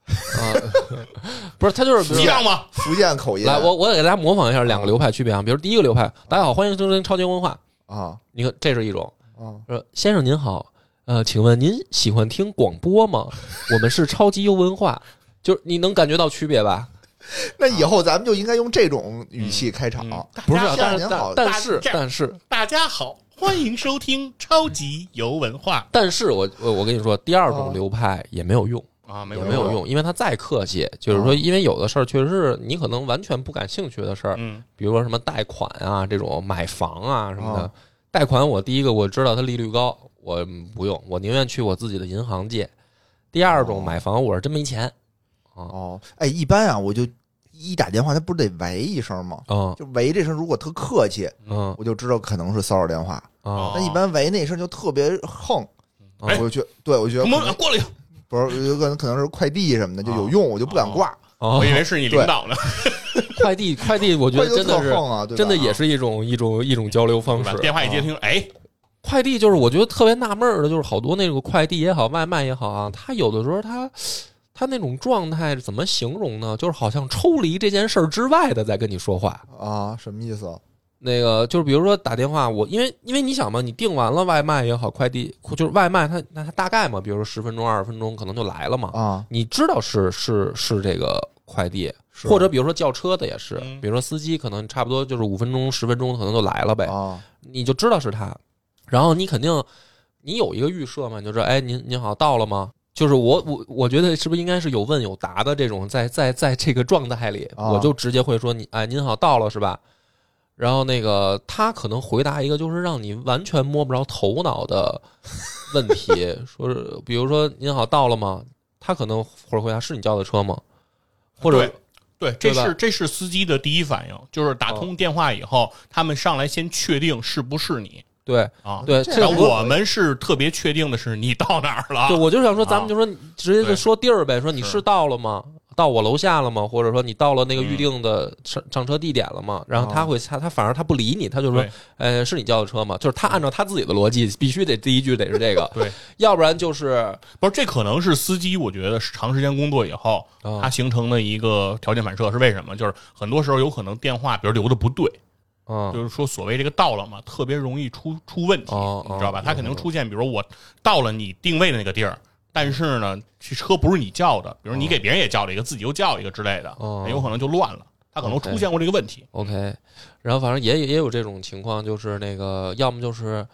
啊，不是他就是比如说激浪嘛，福建口音，来，我我给大家模仿一下两个流派区别啊，比如第一个流派，大家好，欢迎收听超级文化，啊。你看这是一种，啊。说先生您好，呃，请问您喜欢听广播吗？我们是超级优文化，就是你能感觉到区别吧？那以后咱们就应该用这种语气开场，嗯不是啊，但是大家好。但但是但是。大家好，欢迎收听超级游文化。但是我我我跟你说，第二种哦流派也没有用，啊，没有没有用，因为他再客气，就是说，因为有的事儿确实是你可能完全不感兴趣的事儿，嗯比如说什么贷款啊，这种买房啊什么的哦。贷款我第一个我知道它利率高，我不用，我宁愿去我自己的银行借。第二种哦买房我是真没钱，啊哦，哎，一般啊，我就一打电话，他不是得喂一声吗？嗯就喂这声，如果特客气，嗯我就知道可能是骚扰电话。啊哦但一般喂那声就特别横，哎我就觉对我觉得过来，不是有可能可能是快递什么的就有用，我就不敢挂。哦我以为是你领导呢，快递快递，我觉得真的是啊，真的也是一种一种一种交流方式。电话一接听，哎，快递就是我觉得特别纳闷儿的，就是好多那个快递也好，外卖也好啊，他有的时候他他那种状态怎么形容呢？就是好像抽离这件事儿之外的在跟你说话。啊，什么意思？那个就是比如说打电话，我因为因为你想嘛，你订完了外卖也好，快递就是外卖它，那它大概嘛，比如说十分钟、二十分钟可能就来了嘛。啊，你知道是是是这个快递，是或者比如说叫车的也是，嗯比如说司机可能差不多就是五分钟、十分钟可能就来了呗。啊，你就知道是他，然后你肯定你有一个预设嘛，你就是，哎，您您好，到了吗？就是我我我觉得是不是应该是有问有答的这种，在在在这个状态里，啊我就直接会说你哎您好到了是吧？然后那个他可能回答一个就是让你完全摸不着头脑的问题，说是比如说您好到了吗？他可能或者回答是你叫的车吗？或者对对，这是这是司机的第一反应，就是打通电话以后，他们上来先确定是不是你，对啊。对，这这个我们是特别确定的是你到哪儿了对，，我就想说，咱啊们就说直接就说地儿呗，说你是是到了吗？到我楼下了吗？或者说你到了那个嗯预定的上上车地点了吗？然后他哦会他他反而他不理你，他就说，呃，是你叫的车吗？就是他按照他自己的逻辑，必须得第一句得是这个，对，要不然就是不是这可能是司机，我觉得是长时间工作以后，啊他形成的一个条件反射是为什么？就是很多时候有可能电话比如留的不对，啊就是说所谓这个到了嘛，特别容易出出问题，哦你知道吧哦？它肯定出现，比如我到了你定位的那个地儿，但是呢，这车不是你叫的，比如你给别人也叫了一个，自己又叫一个之类的，有可能就乱了。他可能出现过这个问题。OK，然后反正也也有这种情况，就是那个要么就是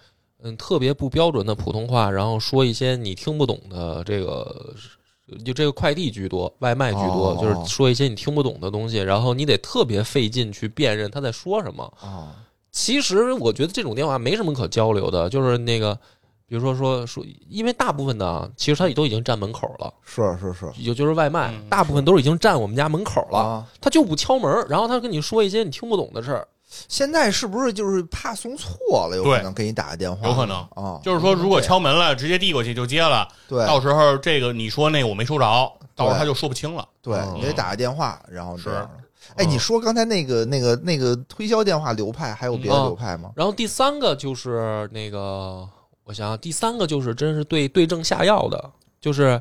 嗯特别不标准的普通话，然后说一些你听不懂的这个。就这个快递居多，外卖居多，哦就是说一些你听不懂的东西，然后你得特别费劲去辨认他在说什么。啊，其实我觉得这种电话没什么可交流的，就是那个，比如说说说，因为大部分的啊其实他都已经站门口了，是是是也就是外卖，嗯大部分都是已经站我们家门口了，啊。他就不敲门，然后他跟你说一些你听不懂的事儿。现在是不是就是怕送错了，有可能给你打个电话？有可能啊，就是说，如果敲门了，直接递过去就接了，对到时候这个你说那个我没收着，到时候他就说不清了。对，嗯你得打个电话，然后这样的。哎，嗯你说刚才那个那个那个推销电话流派，还有别的嗯流派吗？然后第三个就是那个，我想想，第三个就是真是对对症下药的，就是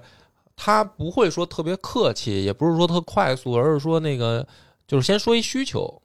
他不会说特别客气，也不是说特快速，而是说那个就是先说一需求，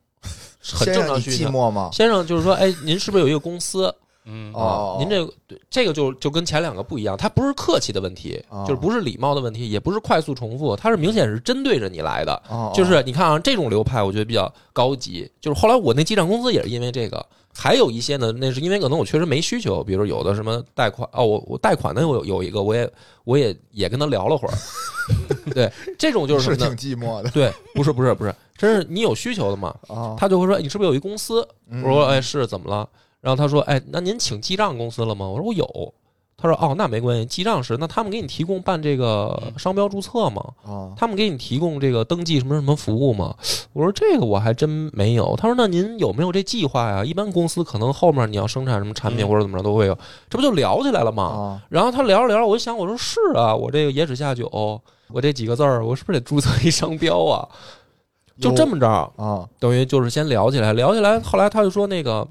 很正常需求。寂寞吗？先生就是说，哎，您是不是有一个公司嗯哦啊？您这个这个就就跟前两个不一样，他不是客气的问题，哦就是不是礼貌的问题，也不是快速重复，他是明显是针对着你来的。哦，就是你看啊，这种流派我觉得比较高级。就是后来我那记账公司也是因为这个，还有一些呢，那是因为可能我确实没需求，比如有的什么贷款哦，我我贷款的我有有一个，我也我也也跟他聊了会儿。对，这种就是什是挺？寂寞的对，不是不是不是，真是你有需求的嘛？啊。他就会说你是不是有一公司？嗯我说哎是怎么了？然后他说哎那您请记账公司了吗？我说我有。他说哦那没关系，记账时那他们给你提供办这个商标注册吗？啊他们给你提供这个登记什么什么服务吗？我说这个我还真没有。他说那您有没有这计划呀？一般公司可能后面你要生产什么产品嗯或者怎么着都会有，这不就聊起来了吗？啊然后他聊着聊着，我就想，我说是啊，我这个野史下酒，我这几个字儿，我是不是得注册一商标啊？就这么着，啊！等于就是先聊起来，聊起来，后来他就说那个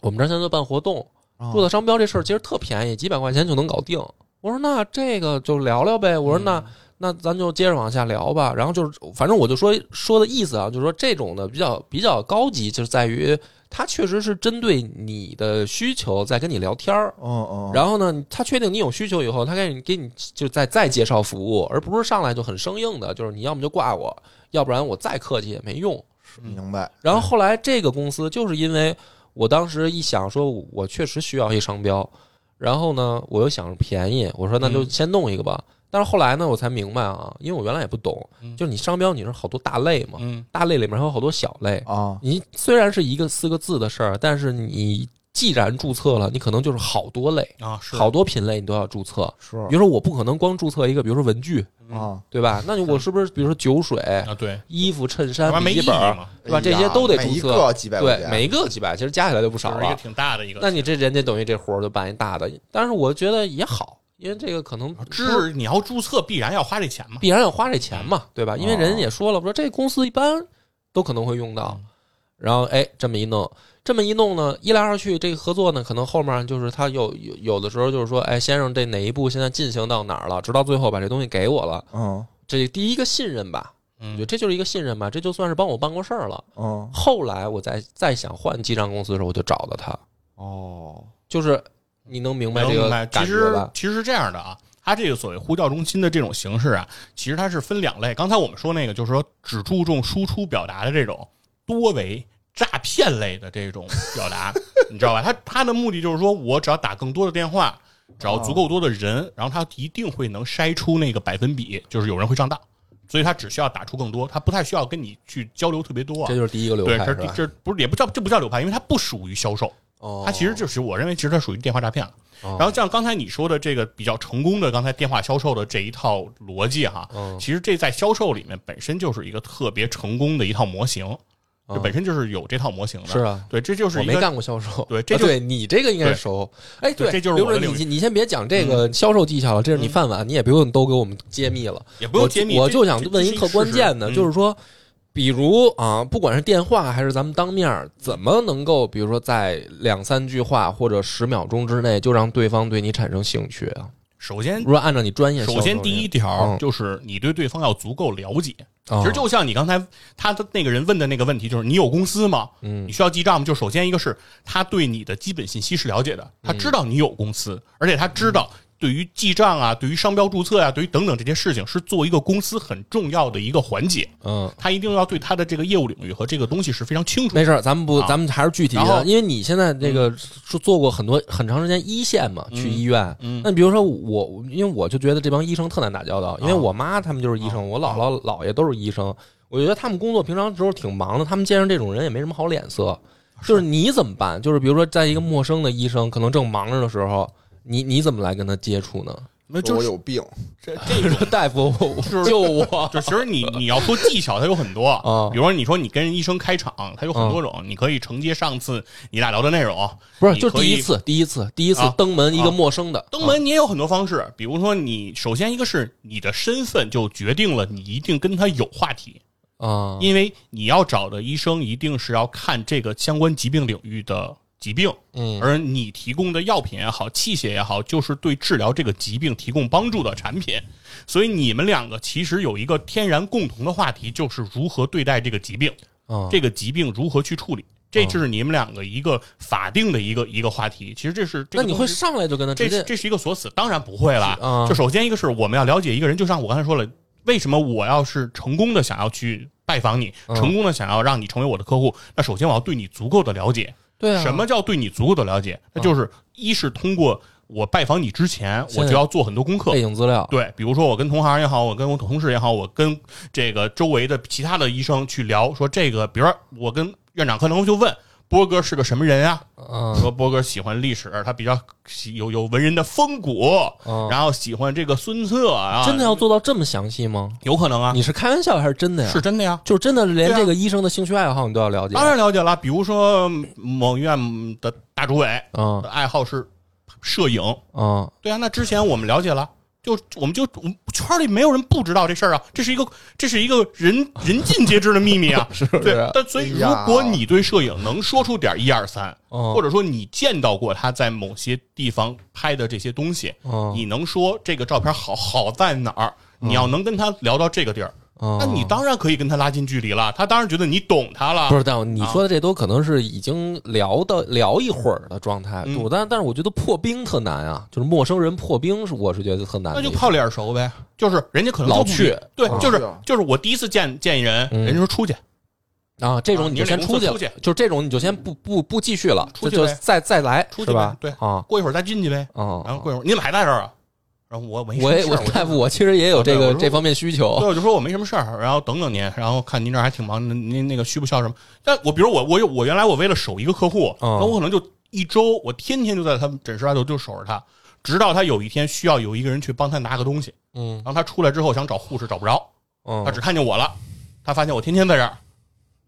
我们这现在在办活动，啊注册商标这事儿其实特便宜，几百块钱就能搞定。我说那这个就聊聊呗。我说那、嗯那咱就接着往下聊吧。然后就是反正我就说说的意思啊，就是说这种的比较比较高级，就是在于他确实是针对你的需求在跟你聊天儿。嗯嗯，然后呢，他确定你有需求以后，他给你给你就再再介绍服务，而不是上来就很生硬的，就是你要么就挂我，要不然我再客气也没用。明白然后后来这个公司就是因为我当时一想说，我确实需要一商标，然后呢，我又想着便宜，我说那就嗯先弄一个吧。但是后来呢，我才明白啊，因为我原来也不懂，嗯就是你商标你是好多大类嘛，嗯大类里面还有好多小类。啊你虽然是一个四个字的事儿，但是你既然注册了，你可能就是好多类、啊是好多品类你都要注册。是比如说，我不可能光注册一个，比如说文具，啊，对吧？那我是不是比如说酒水、啊对，衣服、衬衫、没意义笔记本，嘛，对吧？这些都得每一注册。个几百对，每一个几百，其实加起来就不少了。一个挺大的一个。那你这人家等于这活儿就办一大的，但是我觉得也好，因为这个可能是你要注册，必然要花这钱嘛。必然要花这钱嘛，对吧？因为哦人家也说了，说这公司一般都可能会用到。然后哎，这么一弄，这么一弄呢，一来二去，这个合作呢，可能后面就是他有有有的时候就是说，哎，先生，这哪一步现在进行到哪儿了？直到最后把这东西给我了，嗯这第一个信任吧，我觉得嗯这就是一个信任吧，这就算是帮我办过事儿了。嗯后来我再再想换记账公司的时候，我就找到他，哦就是你能明白这个明白。感觉其实吧？其实是这样的啊，它这个所谓呼叫中心的这种形式啊，其实它是分两类。刚才我们说那个，就是说只注重输出表达的这种多维诈骗类的这种表达，你知道吧？他他的目的就是说我只要打更多的电话，只要足够多的人，然后他一定会能筛出那个百分比，就是有人会上当。所以他只需要打出更多，他不太需要跟你去交流特别多啊这。就是第一个流对，派？这这不是也不叫这不叫流派，因为它不属于销售。哦，它其实就是我认为，其实它属于电话诈骗了。哦然后像刚才你说的这个比较成功的刚才电话销售的这一套逻辑哈，嗯其实这在销售里面本身就是一个特别成功的一套模型。这本身就是有这套模型的。是啊，对，这就是我没干过销售，对这就啊对你这个应该熟。哎，对这就是刘主任，你你先别讲这个销售技巧了，这是你饭碗，你也不用都给我们揭秘了。也不用揭秘，我我就想问一这这是特关键的，就是说，比如啊，不管是电话还是咱们当面儿，怎么能够，比如说在两三句话或者十秒钟之内，就让对方对你产生兴趣啊？首先如果按照你专业首先第一条嗯就是你对对方要足够了解。啊，其实就像你刚才他的那个人问的那个问题，就是你有公司吗？嗯你需要记账吗？就首先一个是他对你的基本信息是了解的，他知道你有公司，而且他知道对于记账啊、对于商标注册啊、对于等等这些事情是做一个公司很重要的一个环节。嗯。他一定要对他的这个业务领域和这个东西是非常清楚。没事儿，咱们不，啊咱们还是具体的，因为你现在这个是做过很多很长时间一线嘛，去医院。嗯那比如说我，因为我就觉得这帮医生特难打交道，因为啊我妈他们就是医生，我姥姥姥爷都是医生，我觉得他们工作平常时候挺忙的，他们见着这种人也没什么好脸色。就是你怎么办？就是比如说，在一个陌生的医生可能正忙着的时候，你你怎么来跟他接触呢？那就是我有病，这这个。大夫，救我！就其实你你要说技巧，它有很多啊比如说你说你跟医生开场，它有很多种，你可以承接上次你俩聊的内容，不是，就第一次，第一次，第一次啊登门一个陌生的登门你也有很多方式，比如说你首先一个是你的身份就决定了你一定跟他有话题，啊，因为你要找的医生一定是要看这个相关疾病领域的疾病，嗯而你提供的药品也好，器械也好，就是对治疗这个疾病提供帮助的产品。所以你们两个其实有一个天然共同的话题，就是如何对待这个疾病，啊，这个疾病如何去处理。这就是你们两个一个法定的一个一个话题。其实这是这那你会上来就跟他直接这这是一个锁死，当然不会了。嗯就首先一个是我们要了解一个人，就像我刚才说了，为什么我要是成功的想要去拜访你，嗯成功的想要让你成为我的客户，那首先我要对你足够的了解。对啊，什么叫对你足够的了解？那就是一是通过我拜访你之前，我就要做很多功课背。景资料？对，比如说我跟同行也好，我跟我同事也好，我跟这个周围的其他的医生去聊，说这个，比如说我跟院长可能就问波哥是个什么人啊？嗯说波哥喜欢历史，他比较喜有有文人的风骨，嗯，然后喜欢这个孙策啊，真的要做到这么详细吗？有可能啊，你是开玩笑还是真的呀？是真的呀。就是真的连对啊这个医生的兴趣爱好你都要了解？当然了解了，比如说某医院的大主委嗯爱好是摄影，嗯对啊，那之前我们了解了，就我们就我们圈里没有人不知道这事儿啊，这是一个这是一个人人尽皆知的秘密啊，是不是对。但所以如果你对摄影能说出点一二三，嗯或者说你见到过他在某些地方拍的这些东西，嗯你能说这个照片好好在哪儿？你要能跟他聊到这个地儿，嗯，那你当然可以跟他拉近距离了。他当然觉得你懂他了。不是，但你说的这都可能是已经聊的聊一会儿的状态。嗯我但但是我觉得破冰特难啊，就是陌生人破冰是我是觉得特难。那就泡脸熟呗，就是人家可能老去对，啊就是就是我第一次见见一人，嗯人家说出去，啊，这种你就先出去就这种你就先不不不继续了，出去就再再来出去是吧？对啊过一会儿再进去呗。啊，然后过一会儿你怎么还在这儿啊？然后我没我大夫我其实也有这个这方面需求对，我就说我没什么事儿，然后等等您，然后看您这儿还挺忙，您您那个需不需要什么？但我比如我我有我原来我为了守一个客户，嗯那我可能就一周，我天天就在他们诊室外头就守着他，直到他有一天需要有一个人去帮他拿个东西，嗯然后他出来之后想找护士找不着，嗯他只看见我了，他发现我天天在这儿，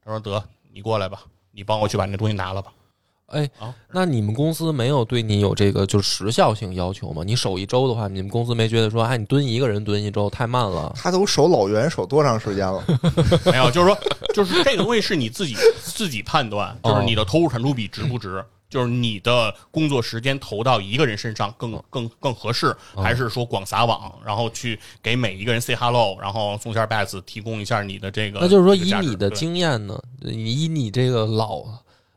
他说得你过来吧，你帮我去把那东西拿了吧。哎啊，那你们公司没有对你有这个就是时效性要求吗？你守一周的话，你们公司没觉得说，哎，你蹲一个人蹲一周太慢了？他都守老袁守多长时间了？没有，就是说，就是这个东西是你自己自己判断，就是你的投入产出比值不值，就是你的工作时间投到一个人身上更更更合适，还是说广撒网，然后去给每一个人 say hello，然后送下 bags，提供一下你的这个，那就是说，以你的经验呢，你以你这个老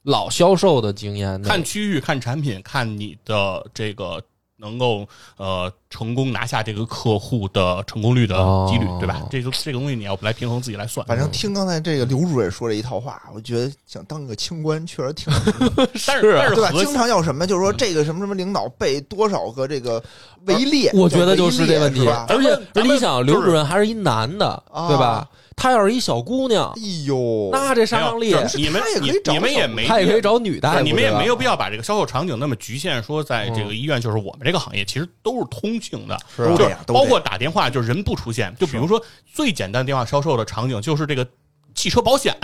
老销售的经验，看区域、看产品、看你的这个能够呃成功拿下这个客户的成功率的几率，哦对吧？这个这个东西你要来平衡自己来算。反正听刚才这个刘主任说这一套话，我觉得想当个清官确实挺，但是是啊对吧？但是核经常要什么，就是说这个什么什么领导被多少个这个围猎，我觉得就是这问题，而且而你想，刘主任还是一男的，啊对吧？他要是一小姑娘，哎呦，那这杀伤力你们你们也没他也可以找女大夫，你们也没有必要把这个销售场景那么局限，说在这个嗯。医院就是我们这个行业，其实都是通性的，是啊包括打电话，就是人不出现，就比如说最简单电话销售的场景就是这个汽车保险，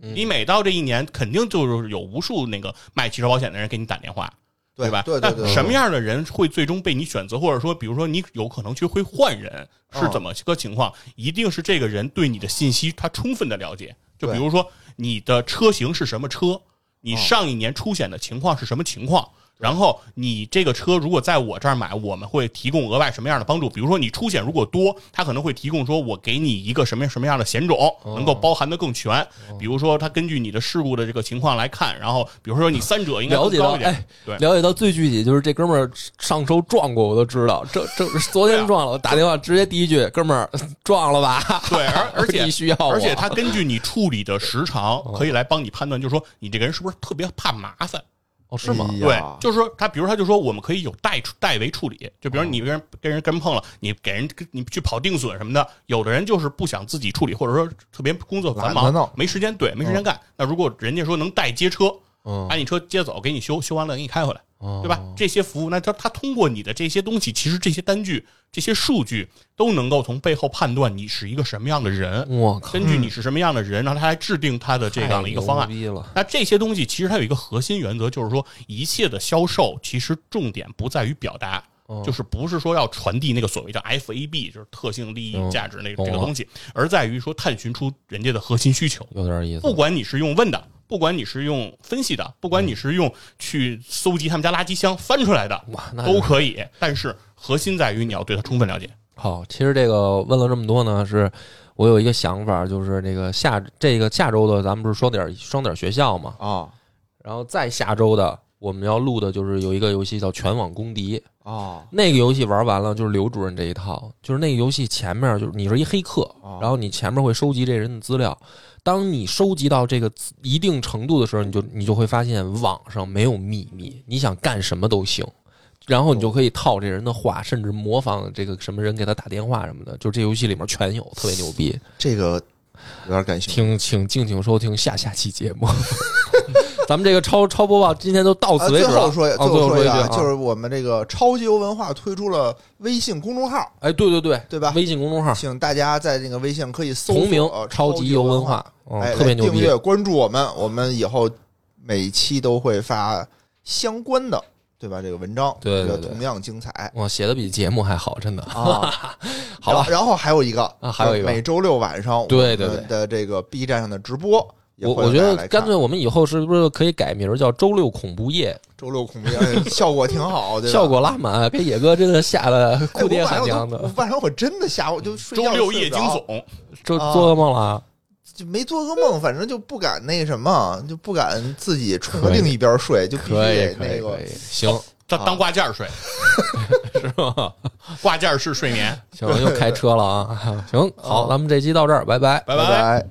你每到这一年，肯定就是有无数那个卖汽车保险的人给你打电话，对吧？对对对那什么样的人会最终被你选择，或者说，比如说你有可能去会换人，是嗯怎么个情况？一定是这个人对你的信息他充分的了解。就比如说你的车型是什么车，你哦上一年出险的情况是什么情况。然后你这个车如果在我这儿买，我们会提供额外什么样的帮助？比如说你出险如果多，他可能会提供说我给你一个什么什么样的险种，能够包含的更全。比如说他根据你的事故的这个情况来看，然后比如说你三者应该了解哎，对了解到最具体就是这哥们儿上周撞过，我都知道。这这昨天撞了，我打电话直接第一句，哥们儿 撞了吧？对，而 而且你需要，而且他根据你处理的时长，可以来帮你判断，就是说你这个人是不是特别怕麻烦。哦是吗？哎？对，就是说他，比如他就说我们可以有代代为处理，就比如你跟人跟人跟人碰了，你给人你去跑定损什么的，有的人就是不想自己处理，或者说特别工作繁忙没时间，对，没时间干。那如果人家说能代接车，嗯。把你车接走，给你修，修完了给你开回来，哦对吧？这些服务，那他他通过你的这些东西，其实这些单据、这些数据都能够从背后判断你是一个什么样的人。我靠，根据你是什么样的人，然后他来制定他的这样的一个方案。那这些东西其实它有一个核心原则，就是说一切的销售其实重点不在于表达，哦就是不是说要传递那个所谓的 FAB，就是特性利益嗯价值那这个东西，而在于说探寻出人家的核心需求。有点意思不，管你是用问的，不管你是用分析的，不管你是用去搜集他们家垃圾箱翻出来的，哇，那都可以。但是核心在于你要对它充分了解。好。其实这个问了这么多呢，是我有一个想法，就是这个下这个下周的咱们不是双点双点学校嘛，啊然后再下周的我们要录的就是有一个游戏叫《全网公敌》，啊那个游戏玩完了就是刘主任这一套，就是那个游戏前面就是你是一黑客哦，然后你前面会收集这人的资料。当你收集到这个一定程度的时候，你就你就会发现网上没有秘密，你想干什么都行。然后你就可以套这人的话，甚至模仿这个什么人给他打电话什么的，就这游戏里面全有，特别牛逼。这个有点感兴趣。请请敬请收听下下期节目。咱们这个超超播报今天都到啊，此为止了。最后说，啊最后说一句啊，就是我们这个超级游文化推出了微信公众号，哎，对对对，对吧？微信公众号请大家在这个微信可以搜同名“超级游文化化”，嗯哎，特别牛逼。订阅关注我们，我们以后每期都会发相关的，对吧？这个文章，对对对这个同样精彩哇，写的比节目还好，真的。啊。好了然后，还有一个啊还有一个每周六晚上，对对我们的这个 B 站上的直播也我我觉得干脆我们以后是不是可以改名儿叫“周六恐怖夜 周六恐怖夜效果挺好，”，对？效果拉满，给野哥真的吓得哎哭爹喊娘的晚上我真的吓我就睡周觉六夜惊悚，周做噩梦了啊。就没做噩梦，反正就不敢那什么，就不敢自己冲着另一边睡，就必须可以得那个可以可以，行当当挂件儿睡，是吗？挂件儿式睡眠。行，又开车了啊。行，好，咱们这期到这儿，拜拜。拜拜。